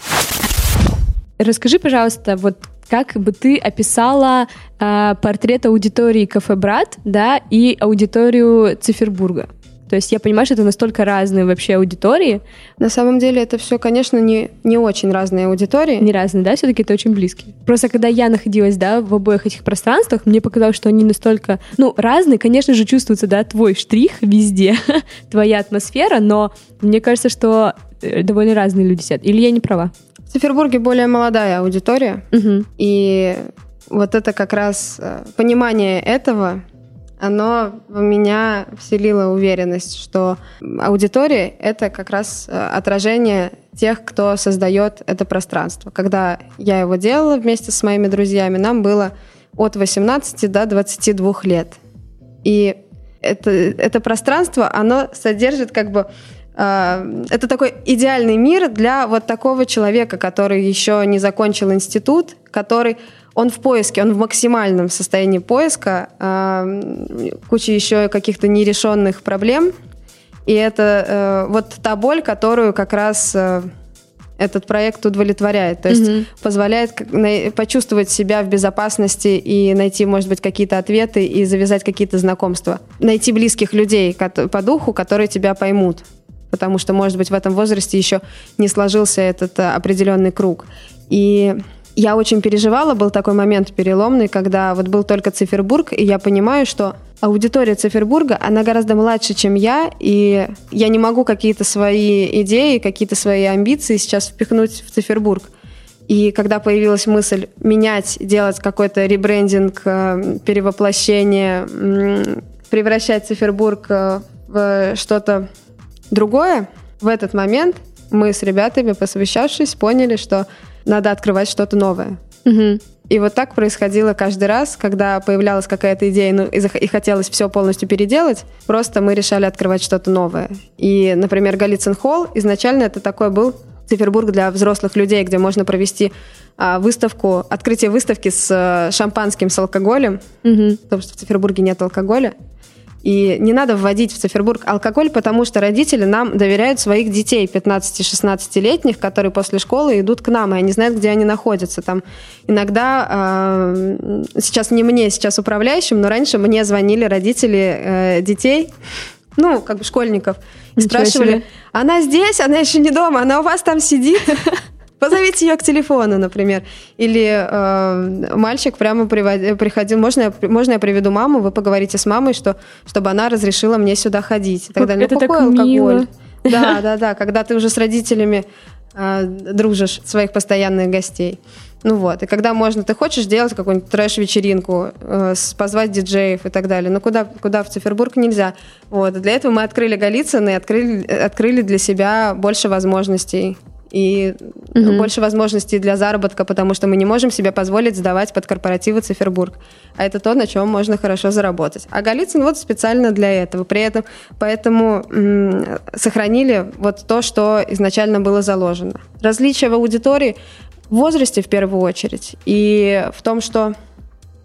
Да. Расскажи, пожалуйста, вот как бы ты описала э, портрет аудитории Кафе Брат, да, и аудиторию Цифербурга? То есть я понимаю, что это настолько разные вообще аудитории.
На самом деле это все, конечно, не, не очень разные аудитории.
Не разные, да? Все-таки это очень близкие. Просто когда я находилась, да, в обоих этих пространствах, мне показалось, что они настолько, ну, разные. Конечно же, чувствуется, да, твой штрих везде, твоя атмосфера, но мне кажется, что э, довольно разные люди сидят. Или я не права?
В Петербурге более молодая аудитория, угу. и вот это как раз э, понимание этого оно в меня вселило уверенность, что аудитория — это как раз э, отражение тех, кто создает это пространство. Когда я его делала вместе с моими друзьями, нам было от 18 до 22 лет. И это, это пространство, оно содержит как бы это такой идеальный мир для вот такого человека, который еще не закончил институт, который он в поиске, он в максимальном состоянии поиска, э, куча еще каких-то нерешенных проблем. И это э, вот та боль, которую как раз э, этот проект удовлетворяет. То есть mm-hmm. позволяет почувствовать себя в безопасности и найти, может быть, какие-то ответы и завязать какие-то знакомства. Найти близких людей по духу, которые тебя поймут. Потому что, может быть, в этом возрасте еще не сложился этот э, определенный круг. И я очень переживала, был такой момент переломный, когда вот был только Цифербург, и я понимаю, что аудитория Цифербурга, она гораздо младше, чем я, и я не могу какие-то свои идеи, какие-то свои амбиции сейчас впихнуть в Цифербург. И когда появилась мысль менять, делать какой-то ребрендинг, э, перевоплощение, превращать Цифербург э, в что-то другое, в этот момент мы с ребятами, посовещавшись, поняли, что надо открывать что-то новое. Угу. И вот так происходило каждый раз, когда появлялась какая-то идея, ну, и, и хотелось все полностью переделать, просто мы решали открывать что-то новое. И, например, Голицын холл изначально это такой был Цифербург для взрослых людей, где можно провести а, выставку, открытие выставки с а, шампанским, с алкоголем, угу. потому что в Цифербурге нет алкоголя. И не надо вводить в Цифербург алкоголь, потому что родители нам доверяют своих детей 15-16-летних, которые после школы идут к нам, и они знают, где они находятся. Там иногда, э, сейчас не мне, сейчас управляющим, но раньше мне звонили родители э, детей, ну, как бы школьников, и спрашивали, себе. она здесь, она еще не дома, она у вас там сидит? Позовите ее к телефону, например. Или э, мальчик прямо привод... приходил, можно я, можно я приведу маму, вы поговорите с мамой, что, чтобы она разрешила мне сюда ходить. И так далее.
Ну, Это какой так алкоголь? Мило.
Да, да, да, когда ты уже с родителями э, дружишь, своих постоянных гостей. Ну вот, и когда можно, ты хочешь сделать какую-нибудь трэш-вечеринку, э, позвать диджеев и так далее, но куда, куда в Цифербург нельзя. Вот, для этого мы открыли Голицын и открыли, открыли для себя больше возможностей и угу. больше возможностей для заработка, потому что мы не можем себе позволить сдавать под корпоративы Цифербург. А это то, на чем можно хорошо заработать. А Голицын вот специально для этого. При этом поэтому м- сохранили вот то, что изначально было заложено. Различия в аудитории в возрасте в первую очередь и в том, что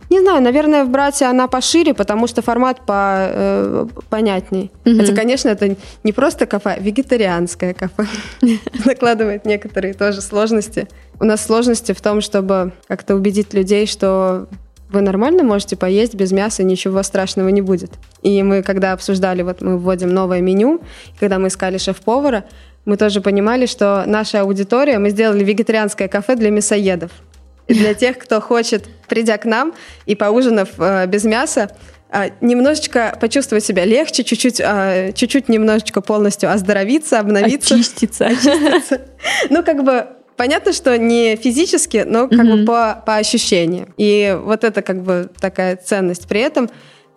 не знаю, наверное, в брате она пошире, потому что формат по, э, понятней. Угу. Хотя, конечно, это не просто кафе, а вегетарианское кафе. Накладывает некоторые тоже сложности. У нас сложности в том, чтобы как-то убедить людей, что вы нормально можете поесть без мяса, ничего страшного не будет. И мы, когда обсуждали, вот мы вводим новое меню, когда мы искали шеф-повара, мы тоже понимали, что наша аудитория, мы сделали вегетарианское кафе для мясоедов. И для тех, кто хочет, придя к нам и поужинав э, без мяса, э, немножечко почувствовать себя легче, чуть-чуть, э, чуть-чуть немножечко полностью оздоровиться, обновиться.
Очиститься. Очиститься.
Ну, как бы понятно, что не физически, но как бы по, по ощущениям. И вот это как бы такая ценность. При этом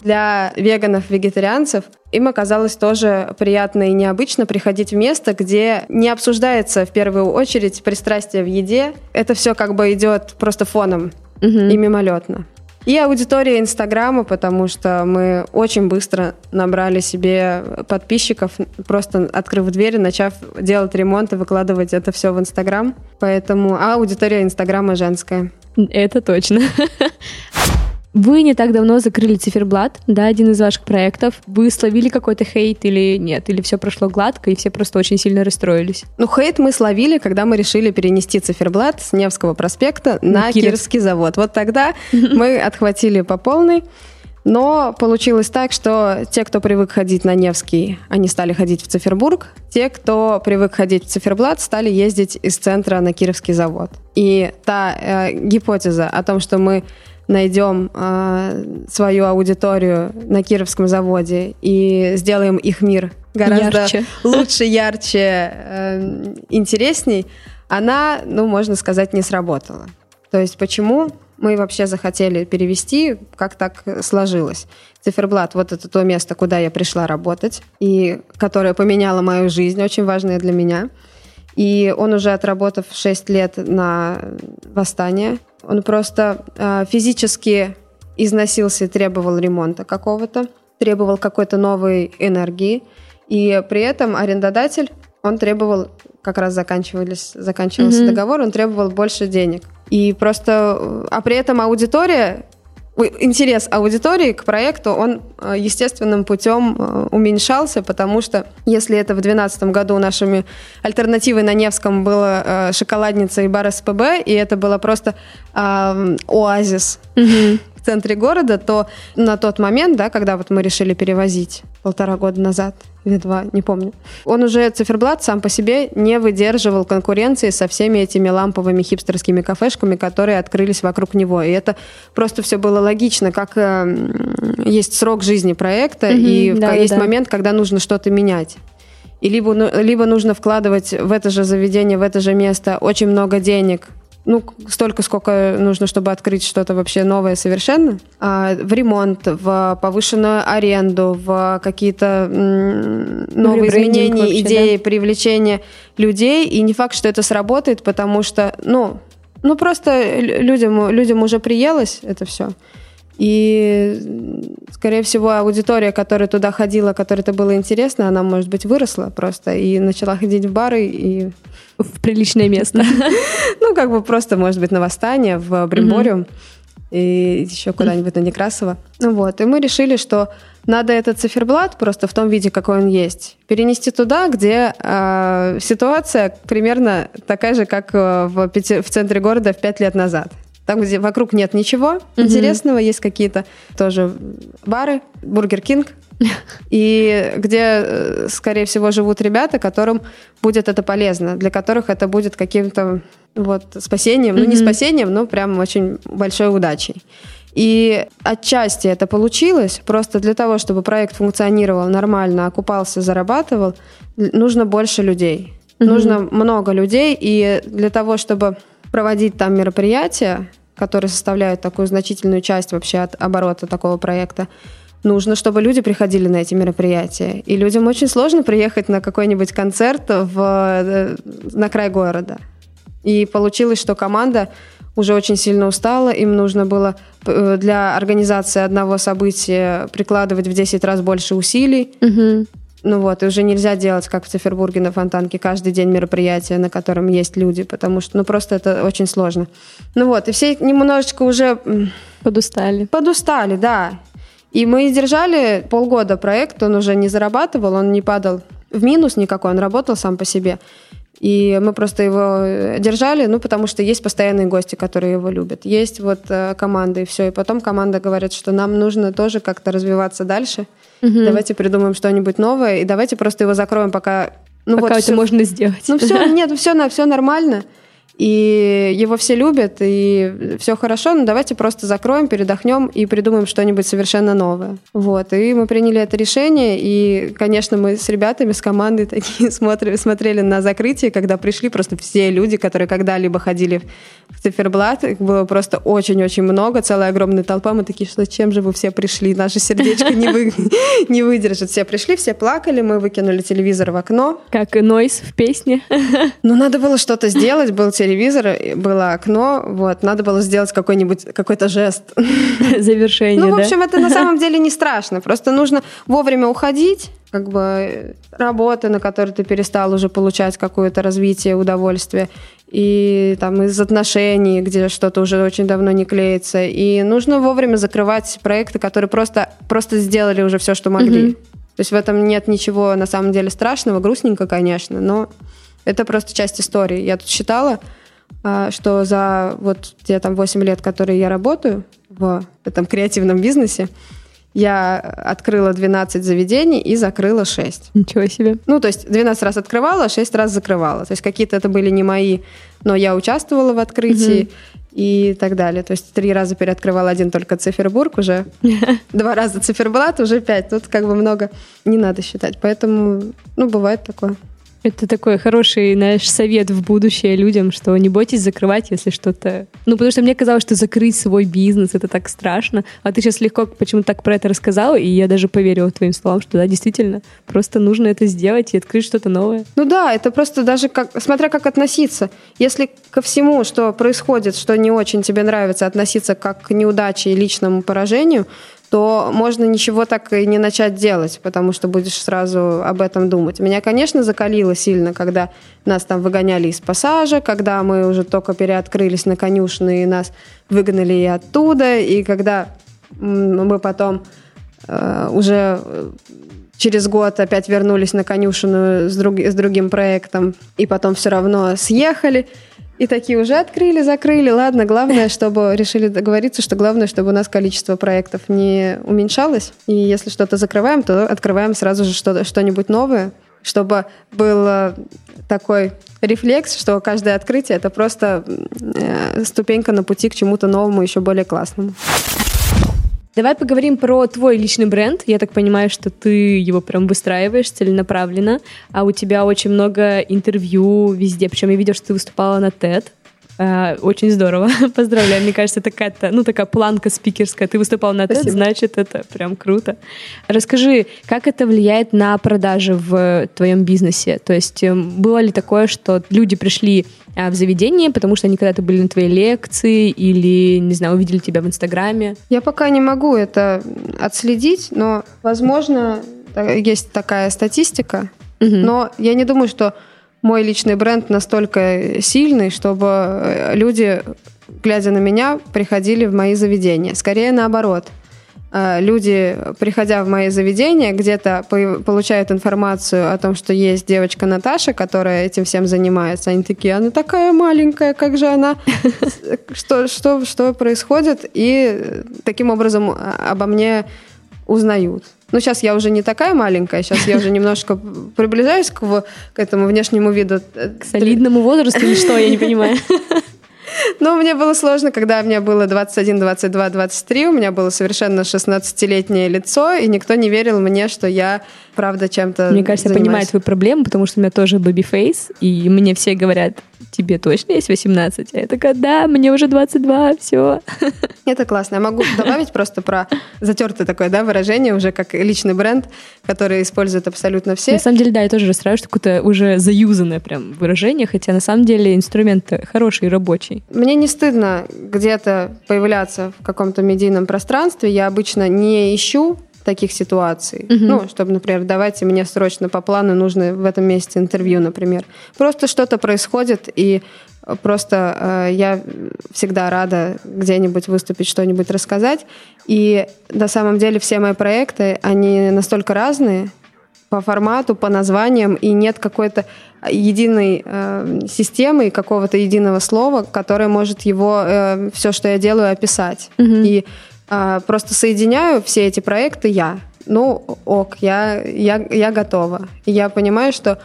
для веганов, вегетарианцев им оказалось тоже приятно и необычно приходить в место, где не обсуждается в первую очередь пристрастие в еде. Это все как бы идет просто фоном угу. и мимолетно. И аудитория Инстаграма, потому что мы очень быстро набрали себе подписчиков, просто открыв дверь, начав делать ремонт и выкладывать это все в Инстаграм. Поэтому а аудитория Инстаграма женская.
Это точно. Вы не так давно закрыли циферблат, да, один из ваших проектов. Вы словили какой-то хейт или нет? Или все прошло гладко, и все просто очень сильно расстроились?
Ну, хейт мы словили, когда мы решили перенести циферблат с Невского проспекта на, на Кировский. Кировский завод. Вот тогда мы отхватили по полной. Но получилось так, что те, кто привык ходить на Невский, они стали ходить в Цифербург. Те, кто привык ходить в Циферблат, стали ездить из центра на Кировский завод. И та э, гипотеза о том, что мы найдем э, свою аудиторию на Кировском заводе и сделаем их мир гораздо ярче. лучше, ярче, э, интересней, она, ну, можно сказать, не сработала. То есть почему мы вообще захотели перевести, как так сложилось. Циферблат — вот это то место, куда я пришла работать, и которое поменяло мою жизнь, очень важное для меня. И он уже отработав 6 лет на восстание, он просто э, физически износился, требовал ремонта какого-то, требовал какой-то новой энергии. И при этом арендодатель, он требовал, как раз заканчивались, заканчивался mm-hmm. договор, он требовал больше денег. И просто, а при этом аудитория интерес аудитории к проекту, он э, естественным путем э, уменьшался, потому что если это в 2012 году нашими альтернативой на Невском была э, шоколадница и бар СПБ, и это было просто э, оазис mm-hmm. В центре города, то на тот момент, да, когда вот мы решили перевозить полтора года назад, или два, не помню. Он уже, циферблат, сам по себе не выдерживал конкуренции со всеми этими ламповыми хипстерскими кафешками, которые открылись вокруг него. И это просто все было логично, как э, есть срок жизни проекта, mm-hmm, и да, есть да. момент, когда нужно что-то менять. И либо, ну, либо нужно вкладывать в это же заведение, в это же место очень много денег, ну, столько, сколько нужно, чтобы открыть что-то вообще новое совершенно, а, в ремонт, в повышенную аренду, в какие-то новые изменения, вообще, идеи, да? привлечение людей. И не факт, что это сработает, потому что, ну, ну просто людям, людям уже приелось это все. И, скорее всего, аудитория, которая туда ходила, которой это было интересно, она, может быть, выросла просто и начала ходить в бары и...
В приличное место.
Ну, как бы просто, может быть, на Восстание, в Бримбориум и еще куда-нибудь на Некрасово. Ну вот, и мы решили, что надо этот циферблат просто в том виде, какой он есть, перенести туда, где э, ситуация примерно такая же, как э, в, в центре города в пять лет назад. Там, где вокруг нет ничего mm-hmm. интересного, есть какие-то тоже бары, Burger King, и где, э, скорее всего, живут ребята, которым будет это полезно, для которых это будет каким-то вот спасением, mm-hmm. ну не спасением, но прям очень большой удачей. И отчасти это получилось, просто для того, чтобы проект функционировал нормально, окупался, зарабатывал, нужно больше людей. Mm-hmm. Нужно много людей, и для того, чтобы проводить там мероприятия, которые составляют такую значительную часть вообще от оборота такого проекта, нужно, чтобы люди приходили на эти мероприятия. И людям очень сложно приехать на какой-нибудь концерт в, э, на край города. И получилось, что команда уже очень сильно устала, им нужно было э, для организации одного события прикладывать в 10 раз больше усилий.
Угу.
Ну вот, и уже нельзя делать, как в Цифербурге на Фонтанке, каждый день мероприятие, на котором есть люди, потому что, ну, просто это очень сложно. Ну вот, и все немножечко уже...
Подустали.
Подустали, да. И мы держали полгода проект, он уже не зарабатывал, он не падал в минус никакой, он работал сам по себе. И мы просто его э, держали, ну, потому что есть постоянные гости, которые его любят. Есть вот э, команда, и все. И потом команда говорит, что нам нужно тоже как-то развиваться дальше. Угу. Давайте придумаем что-нибудь новое, и давайте просто его закроем, пока...
Ну, пока вот это все, можно сделать.
Ну, все, нет, все, все нормально и его все любят, и все хорошо, но давайте просто закроем, передохнем и придумаем что-нибудь совершенно новое. Вот, и мы приняли это решение, и, конечно, мы с ребятами, с командой такие смотрели, смотрели на закрытие, когда пришли просто все люди, которые когда-либо ходили в циферблат, их было просто очень-очень много, целая огромная толпа, мы такие, что чем же вы все пришли, наше сердечко не, вы, не выдержит. Все пришли, все плакали, мы выкинули телевизор в окно.
Как и Нойс в песне.
Ну, надо было что-то сделать, был телевизор, было окно, вот, надо было сделать какой-нибудь, какой-то жест.
Завершение,
Ну, в общем, да? это на самом деле не страшно, просто нужно вовремя уходить, как бы работы, на которые ты перестал уже получать какое-то развитие, удовольствие, и там из отношений, где что-то уже очень давно не клеится. И нужно вовремя закрывать проекты, которые просто, просто сделали уже все, что могли. Mm-hmm. То есть в этом нет ничего на самом деле страшного, грустненько, конечно, но это просто часть истории. Я тут считала, а, что за вот те там 8 лет, которые я работаю в этом креативном бизнесе, я открыла 12 заведений и закрыла 6.
Ничего себе.
Ну, то есть 12 раз открывала, 6 раз закрывала. То есть какие-то это были не мои, но я участвовала в открытии. Угу и так далее. То есть три раза переоткрывала один только Цифербург уже, два раза Циферблат, уже пять. Тут как бы много не надо считать. Поэтому, ну, бывает такое.
Это такой хороший наш совет в будущее людям, что не бойтесь закрывать, если что-то... Ну, потому что мне казалось, что закрыть свой бизнес — это так страшно. А ты сейчас легко почему-то так про это рассказала, и я даже поверила твоим словам, что да, действительно, просто нужно это сделать и открыть что-то новое.
Ну да, это просто даже как... Смотря как относиться. Если ко всему, что происходит, что не очень тебе нравится, относиться как к неудаче и личному поражению, то можно ничего так и не начать делать, потому что будешь сразу об этом думать. Меня, конечно, закалило сильно, когда нас там выгоняли из пассажа, когда мы уже только переоткрылись на конюшны и нас выгнали и оттуда, и когда мы потом э, уже через год опять вернулись на конюшину с, друг, с другим проектом, и потом все равно съехали. И такие уже открыли, закрыли. Ладно, главное, чтобы решили договориться, что главное, чтобы у нас количество проектов не уменьшалось. И если что-то закрываем, то открываем сразу же что- что-нибудь новое, чтобы был такой рефлекс, что каждое открытие это просто э, ступенька на пути к чему-то новому, еще более классному.
Давай поговорим про твой личный бренд. Я так понимаю, что ты его прям выстраиваешь целенаправленно, а у тебя очень много интервью везде. Причем я видела, что ты выступала на TED. Uh, очень здорово. Поздравляю. Мне кажется, такая, ну, такая планка спикерская. Ты выступал на TED, значит, это прям круто. Расскажи, как это влияет на продажи в твоем бизнесе? То есть эм, было ли такое, что люди пришли а, в заведение, потому что они когда-то были на твоей лекции или, не знаю, увидели тебя в Инстаграме?
Я пока не могу это отследить, но, возможно, есть такая статистика, угу. но я не думаю, что мой личный бренд настолько сильный, чтобы э, люди, глядя на меня, приходили в мои заведения. Скорее наоборот – люди, приходя в мои заведения, где-то получают информацию о том, что есть девочка Наташа, которая этим всем занимается. Они такие, она такая маленькая, как же она? Что, что, что происходит? И таким образом э, обо мне узнают. Ну, сейчас я уже не такая маленькая, сейчас я уже немножко приближаюсь к, к этому внешнему виду.
К солидному возрасту или что, я не понимаю.
Ну, мне было сложно, когда мне было 21, 22, 23, у меня было совершенно 16-летнее лицо, и никто не верил мне, что я правда чем-то
Мне кажется,
занимаюсь.
я понимаю твою проблему, потому что у меня тоже baby face, и мне все говорят, тебе точно есть 18? А я такая, да, мне уже 22, все.
Это классно. Я могу добавить просто про затертое такое да, выражение, уже как личный бренд, который используют абсолютно все.
На самом деле, да, я тоже расстраиваюсь, что какое-то уже заюзанное прям выражение, хотя на самом деле инструмент хороший и рабочий.
Мне не стыдно где-то появляться в каком-то медийном пространстве. Я обычно не ищу таких ситуаций.
Мгм.
Ну, чтобы, например, давайте мне срочно по плану нужно в этом месте интервью, например. Просто что-то происходит, и просто э, я всегда рада где-нибудь выступить, что-нибудь рассказать. И на самом деле все мои проекты, они настолько разные по формату, по названиям, и нет какой-то единой э, системы и какого-то единого слова, которое может его, все, что я делаю, описать.
Мгм.
И а, просто соединяю все эти проекты я. Ну, ок, я, я, я готова. И я понимаю, что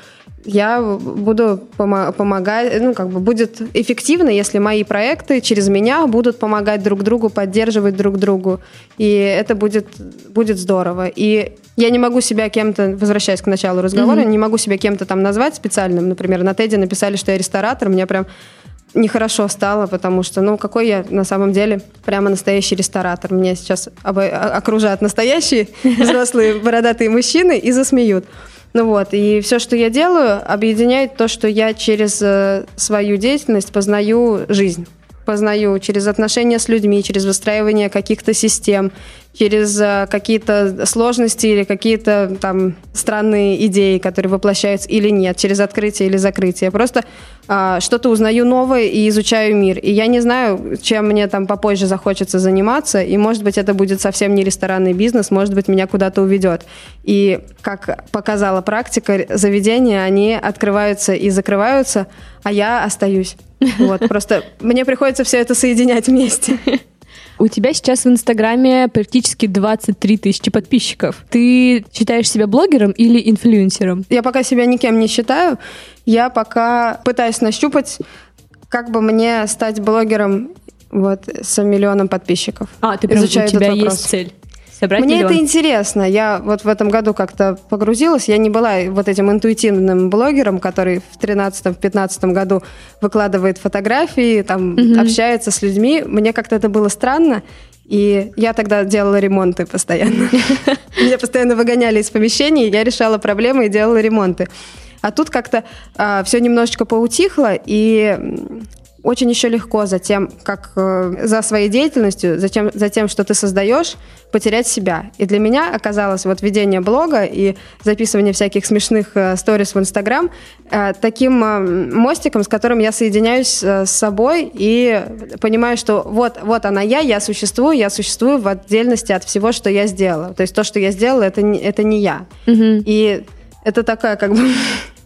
я буду помо- помогать, ну, как бы будет эффективно, если мои проекты через меня будут помогать друг другу, поддерживать друг другу. И это будет, будет здорово. И я не могу себя кем-то, возвращаясь к началу разговора,
Мгм.
не могу себя кем-то там назвать специальным. Например, на Теди написали, что я ресторатор, мне прям нехорошо стало, потому что, ну, какой я на самом деле прямо настоящий ресторатор. Меня сейчас обо- о- окружают настоящие взрослые бородатые мужчины и засмеют. Ну вот, и все, что я делаю, объединяет то, что я через э, свою деятельность познаю жизнь. Познаю через отношения с людьми, через выстраивание каких-то систем, через э, какие-то сложности или какие-то там странные идеи, которые воплощаются или нет, через открытие или закрытие. Просто а, что-то узнаю новое и изучаю мир. И я не знаю, чем мне там попозже захочется заниматься, и может быть это будет совсем не ресторанный бизнес, может быть меня куда-то уведет. И как показала практика, заведения, они открываются и закрываются, а я остаюсь. Вот, просто мне приходится все это соединять вместе.
У тебя сейчас в Инстаграме практически 23 тысячи подписчиков. Ты считаешь себя блогером или инфлюенсером?
Я пока себя никем не считаю. Я пока пытаюсь нащупать, как бы мне стать блогером вот, с миллионом подписчиков.
А, ты прям,
Изучаю
у
этот
тебя
вопрос.
есть цель собрать
Мне
миллион.
это интересно. Я вот в этом году как-то погрузилась. Я не была вот этим интуитивным блогером, который в 13-15 году выкладывает фотографии, там
Мгм.
общается с людьми. Мне как-то это было странно. И я тогда делала ремонты постоянно. Меня постоянно выгоняли из помещений, я решала проблемы и делала ремонты. А тут как-то все немножечко поутихло, и очень еще легко за тем, как э, за своей деятельностью, за тем, за тем, что ты создаешь, потерять себя. И для меня оказалось вот ведение блога и записывание всяких смешных э, сторис в Инстаграм э, таким э, мостиком, с которым я соединяюсь э, с собой и понимаю, что вот, вот она я, я существую, я существую в отдельности от всего, что я сделала. То есть то, что я сделала, это не, это не я.
Мгм.
И это такая как бы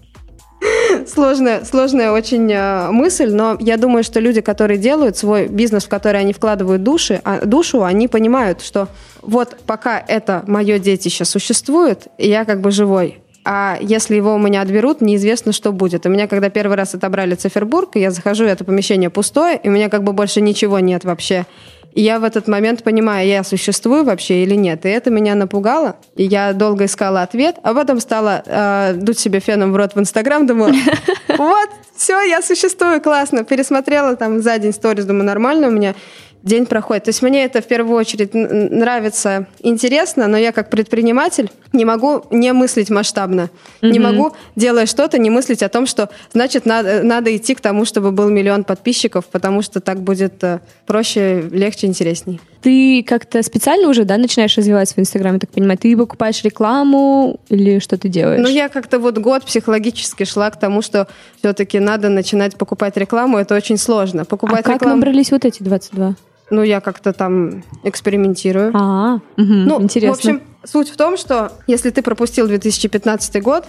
сложная, сложная очень э, мысль, но я думаю, что люди, которые делают свой бизнес, в который они вкладывают души, а, душу, они понимают, что вот пока это мое детище существует, я как бы живой. А если его у меня отберут, неизвестно, что будет. У меня, когда первый раз отобрали Цифербург, я захожу, это помещение пустое, и у меня как бы больше ничего нет вообще. И я в этот момент понимаю, я существую вообще или нет. И это меня напугало. И я долго искала ответ, а потом стала э, дуть себе феном в рот в Инстаграм, думаю, вот, все, я существую, классно. Пересмотрела там за день сторис, думаю, нормально у меня день проходит. То есть мне это в первую очередь нравится, интересно, но я как предприниматель не могу не мыслить масштабно. Не
Мгм.
могу, делая что-то, не мыслить о том, что значит надо, надо идти к тому, чтобы был миллион подписчиков, потому что так будет э, проще, легче, интересней.
Ты как-то специально уже, да, начинаешь развиваться в Инстаграме, так понимаю? Ты покупаешь рекламу или что ты делаешь?
Ну, я как-то вот год психологически шла к тому, что все-таки надо начинать покупать рекламу. Это очень сложно.
а
Покупать
как
рекламу.
набрались вот эти 22?
Ну, я как-то там экспериментирую.
А, мгм,
Ну,
интересно.
в общем, суть в том, что если ты пропустил 2015 год,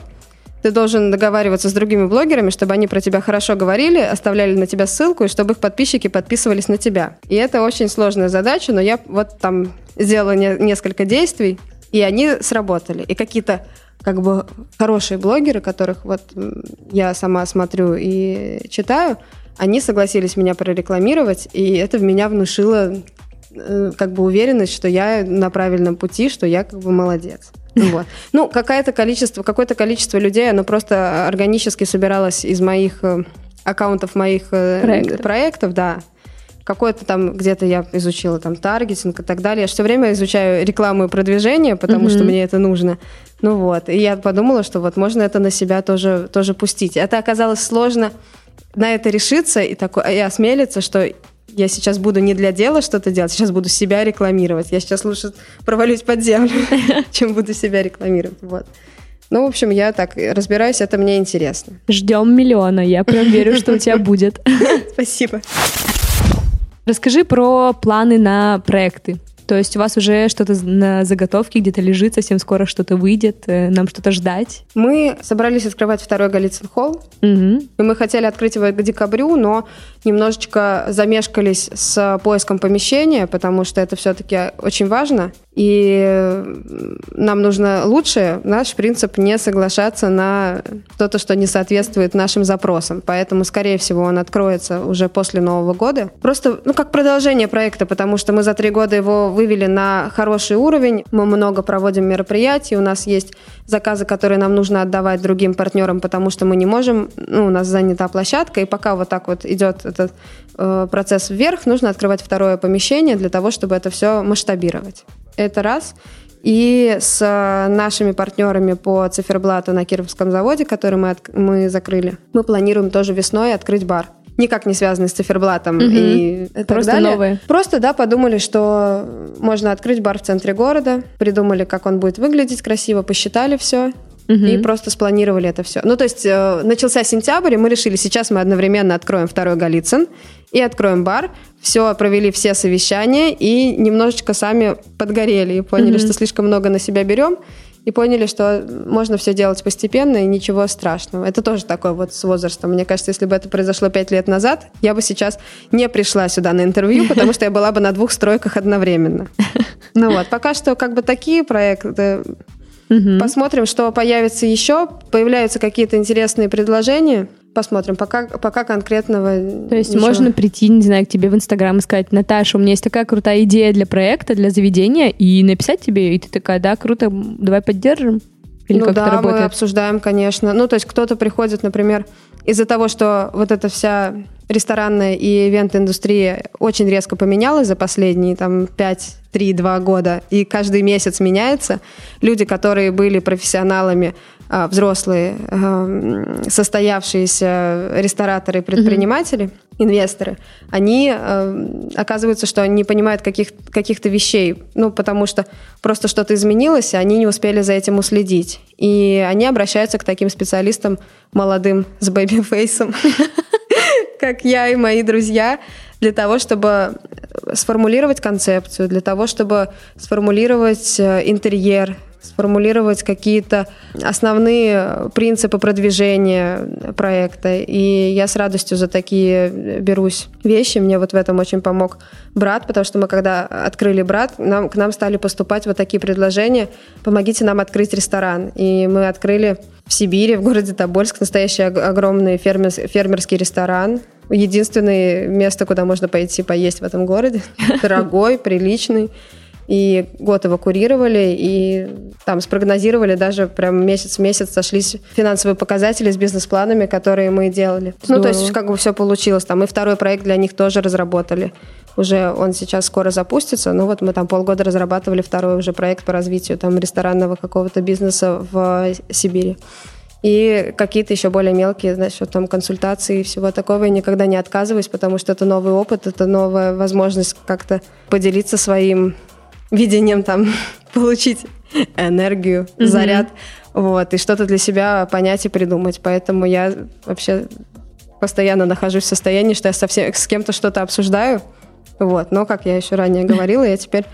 ты должен договариваться с другими блогерами, чтобы они про тебя хорошо говорили, оставляли на тебя ссылку, и чтобы их подписчики подписывались на тебя. И это очень сложная задача, но я вот там сделала не- несколько действий, и они сработали. И какие-то как бы хорошие блогеры, которых вот я сама смотрю и читаю, они согласились меня прорекламировать, и это в меня внушило э, как бы уверенность, что я на правильном пути, что я как бы молодец. Вот. Ну, какое-то количество, какое-то количество людей, оно просто органически собиралось из моих э, аккаунтов моих э, проектов, проектов да. Какой-то там где-то я изучила там таргетинг и так далее. Я все время изучаю рекламу и продвижение, потому mm-hmm. что мне это нужно. Ну вот. И я подумала, что вот можно это на себя тоже, тоже пустить. Это оказалось сложно на это решиться и, такой, и осмелиться, что я сейчас буду не для дела что-то делать, сейчас буду себя рекламировать. Я сейчас лучше провалюсь под землю, чем буду себя рекламировать. Вот. Ну, в общем, я так разбираюсь, это мне интересно.
Ждем миллиона, я прям верю, что у тебя будет.
Спасибо.
Расскажи про планы на проекты. То есть у вас уже что-то на заготовке где-то лежит, совсем скоро что-то выйдет, э, нам что-то ждать?
Мы собрались открывать второй Голицын холл, угу. и мы хотели открыть его к декабрю, но немножечко замешкались с поиском помещения, потому что это все-таки очень важно и нам нужно лучшее. Наш принцип не соглашаться на что-то, что не соответствует нашим запросам. Поэтому, скорее всего, он откроется уже после Нового года. Просто, ну, как продолжение проекта, потому что мы за три года его вывели на хороший уровень. Мы много проводим мероприятий, у нас есть заказы, которые нам нужно отдавать другим партнерам, потому что мы не можем, ну, у нас занята площадка, и пока вот так вот идет этот э, процесс вверх, нужно открывать второе помещение для того, чтобы это все масштабировать. Это раз. И с нашими партнерами по циферблату на Кировском заводе, который мы, от, мы закрыли, мы планируем тоже весной открыть бар. Никак не связанный с циферблатом угу. и так
Просто
далее.
новые.
Просто, да, подумали, что можно открыть бар в центре города, придумали, как он будет выглядеть красиво, посчитали все, угу. и просто спланировали это все. Ну, то есть э, начался сентябрь, и мы решили, сейчас мы одновременно откроем второй Голицын и откроем бар. Все, провели все совещания и немножечко сами подгорели и поняли, угу. что слишком много на себя берем. И поняли, что можно все делать постепенно и ничего страшного. Это тоже такое вот с возрастом. Мне кажется, если бы это произошло пять лет назад, я бы сейчас не пришла сюда на интервью, потому что я была бы на двух стройках одновременно. Ну вот, пока что как бы такие проекты. Посмотрим, что появится еще. Появляются какие-то интересные предложения. Посмотрим, пока, пока конкретного.
То есть ничего. можно прийти, не знаю, к тебе в Инстаграм и сказать, Наташа, у меня есть такая крутая идея для проекта, для заведения, и написать тебе, и ты такая, да, круто, давай поддержим.
Или ну как да, это работает? мы обсуждаем, конечно. Ну, то есть кто-то приходит, например, из-за того, что вот эта вся ресторанная и ивент-индустрия очень резко поменялась за последние там 5 3-2 года, и каждый месяц меняется. Люди, которые были профессионалами, взрослые, а, состоявшиеся рестораторы, предприниматели, mm-hmm. инвесторы, они а, оказывается, что они не понимают каких, каких-то вещей, ну, потому что просто что-то изменилось, и они не успели за этим уследить. И они обращаются к таким специалистам молодым с baby face ом, как я и мои друзья, для того, чтобы сформулировать концепцию, для того, чтобы сформулировать э, интерьер, сформулировать какие-то основные принципы продвижения проекта. И я с радостью за такие берусь вещи. Мне вот в этом очень помог брат, потому что мы когда открыли брат, нам, к нам стали поступать вот такие предложения. Помогите нам открыть ресторан. И мы открыли в Сибири, в городе Тобольск, настоящий огромный фермер, фермерский ресторан. Единственное место, куда можно пойти поесть в этом городе. Дорогой, приличный. И год его курировали, и там спрогнозировали даже прям месяц в месяц сошлись финансовые показатели с бизнес-планами, которые мы делали. Здорово. Ну, то есть как бы все получилось. Там и второй проект для них тоже разработали. Уже он сейчас скоро запустится. Ну вот мы там полгода разрабатывали второй уже проект по развитию там ресторанного какого-то бизнеса в Сибири. И какие-то еще более мелкие, значит, там консультации и всего такого. Я никогда не отказываюсь, потому что это новый опыт, это новая возможность как-то поделиться своим видением, там, получить энергию, mm-hmm. заряд, вот, и что-то для себя понять и придумать. Поэтому я вообще постоянно нахожусь в состоянии, что я совсем с кем-то что-то обсуждаю, вот. Но, как я еще ранее говорила, я теперь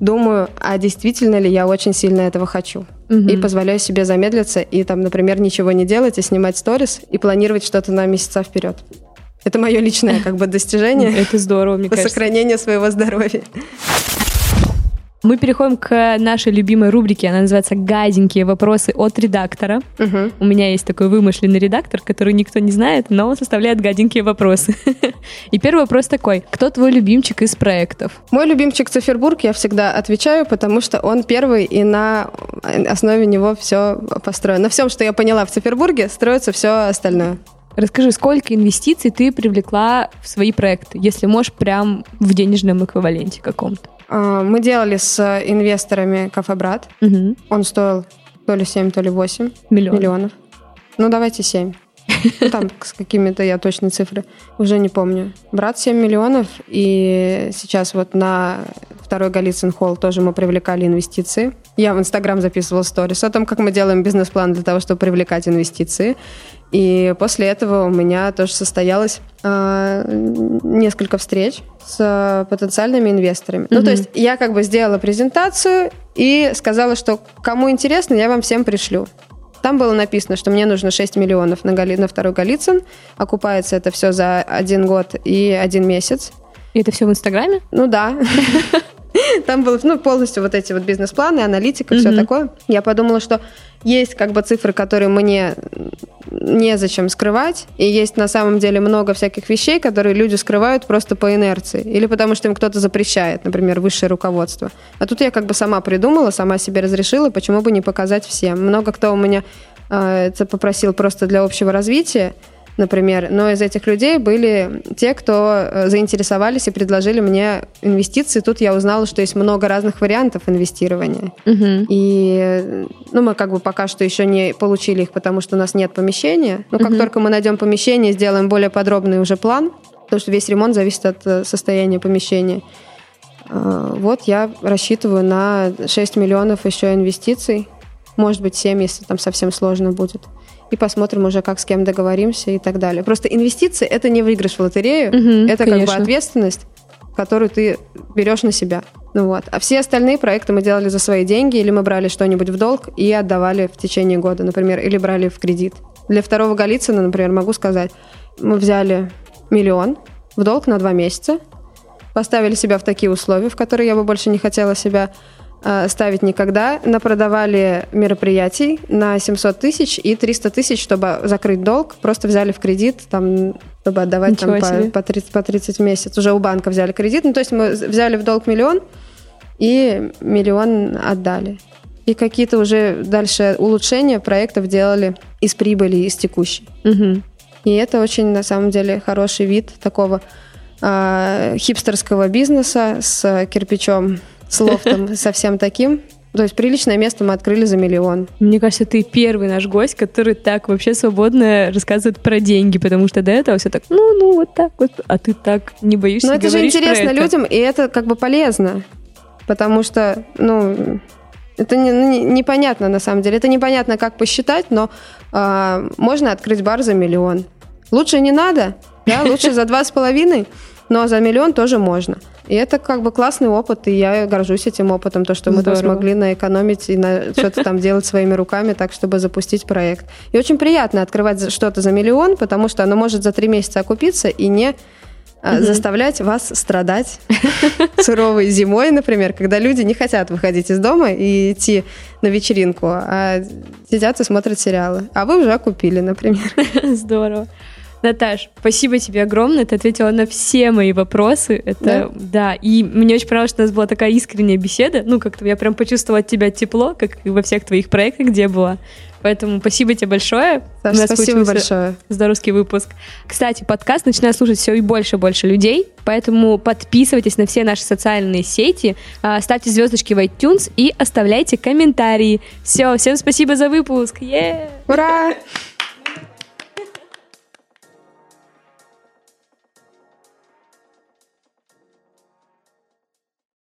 думаю, а действительно ли я очень сильно этого хочу. Угу. И позволяю себе замедлиться и там, например, ничего не делать и снимать сторис и планировать что-то на месяца вперед. Это мое личное как бы достижение.
Это здорово, мне
кажется. Сохранение своего здоровья.
Мы переходим к нашей любимой рубрике. Она называется «Гаденькие вопросы от редактора».
Угу.
У меня есть такой вымышленный редактор, который никто не знает, но он составляет гаденькие вопросы. И первый вопрос такой. Кто твой любимчик из проектов?
Мой любимчик Цифербург, я всегда отвечаю, потому что он первый, и на основе него все построено. На всем, что я поняла в Цифербурге, строится все остальное.
Расскажи, сколько инвестиций ты привлекла в свои проекты, если можешь, прям в денежном эквиваленте каком-то?
А, Мы делали с инвесторами «Кафе Брат».
Угу.
Он стоил то ли 7, то ли 8
Миллион.
миллионов. Ну, давайте 7. Ну, там с какими-то я точно цифры уже не помню. Брат 7 миллионов, и сейчас вот на второй Голицын Холл тоже мы привлекали инвестиции. Я в Инстаграм записывала сторис о том, как мы делаем бизнес-план для того, чтобы привлекать инвестиции. И после этого у меня тоже состоялось э, несколько встреч с потенциальными инвесторами. Ну,
Мгм.
то есть я как бы сделала презентацию и сказала, что кому интересно, я вам всем пришлю. Там было написано, что мне нужно 6 миллионов на, Гали- на второй Голицын. Окупается это все за один год и один месяц.
И это все в Инстаграме?
Ну да. Там было ну, полностью вот эти вот бизнес-планы, аналитика, все
Мгм.
такое. Я подумала, что есть как бы цифры, которые мне незачем скрывать, и есть на самом деле много всяких вещей, которые люди скрывают просто по инерции, или потому что им кто-то запрещает, например, высшее руководство. А тут я как бы сама придумала, сама себе разрешила, почему бы не показать всем. Много кто у меня э, это попросил просто для общего развития, например, но из этих людей были те, кто э, заинтересовались и предложили мне инвестиции. Тут я узнала, что есть много разных вариантов инвестирования.
Угу.
И ну, мы как бы пока что еще не получили их, потому что у нас нет помещения. Но как
Мгм.
только мы найдем помещение, сделаем более подробный уже план, потому что весь ремонт зависит от э, состояния помещения. Э, Вот я рассчитываю на 6 миллионов еще инвестиций. Может быть, 7, если там совсем сложно будет. И посмотрим уже, как с кем договоримся и так далее. Просто инвестиции – это не выигрыш в лотерею,
Мгм,
это как
конечно.
бы ответственность, которую ты берешь на себя. Ну вот. А все остальные проекты мы делали за свои деньги, или мы брали что-нибудь в долг и отдавали в течение года, например, или брали в кредит. Для второго Голицына, например, могу сказать, мы взяли миллион в долг на два месяца, поставили себя в такие условия, в которые я бы больше не хотела себя ставить никогда. Напродавали мероприятий на 700 тысяч и 300 тысяч, чтобы закрыть долг. Просто взяли в кредит, там, чтобы отдавать там,
Ничего
по, по, 30, по 30 в месяц. Уже у банка взяли кредит. Ну, то есть мы взяли в долг миллион и миллион отдали. И какие-то уже дальше улучшения проектов делали из прибыли, из текущей.
Угу.
И это очень, на самом деле, хороший вид такого а, хипстерского бизнеса с кирпичом, с лофтом, со всем таким. То есть приличное место мы открыли за миллион.
Мне кажется, ты первый наш гость, который так вообще свободно рассказывает про деньги, потому что до этого все так, ну, ну, вот так вот, а ты так не боишься
Но это же интересно
это.
людям, и это как бы полезно. Потому что, ну, это не- ну, не- непонятно на самом деле. Это непонятно, как посчитать, но а, можно открыть бар за миллион. Лучше не надо, да, лучше за два с половиной, но за миллион тоже можно. И это как бы классный опыт, и я горжусь этим опытом, то, что мы там смогли наэкономить и на что-то там делать своими руками, так, чтобы запустить проект. И очень приятно открывать что-то за миллион, потому что оно может за три месяца окупиться и не
Мгм.
заставлять вас страдать суровой зимой, например, когда люди не хотят выходить из дома и идти на вечеринку, а сидят и смотрят сериалы. А вы уже окупили, например.
Здорово. Наташ, спасибо тебе огромное. Ты ответила на все мои вопросы. Это да. И мне очень понравилось, что у нас была такая искренняя беседа. Ну, как-то я прям почувствовала от тебя тепло, как и во всех твоих проектах, где я была. Поэтому спасибо тебе большое.
Саша,
У нас
спасибо большое.
Здоровский выпуск. Кстати, подкаст начинает слушать все и больше и больше людей, поэтому подписывайтесь на все наши социальные сети, а, ставьте звездочки в iTunes и оставляйте комментарии. Все, всем спасибо за выпуск. Е!
Ура!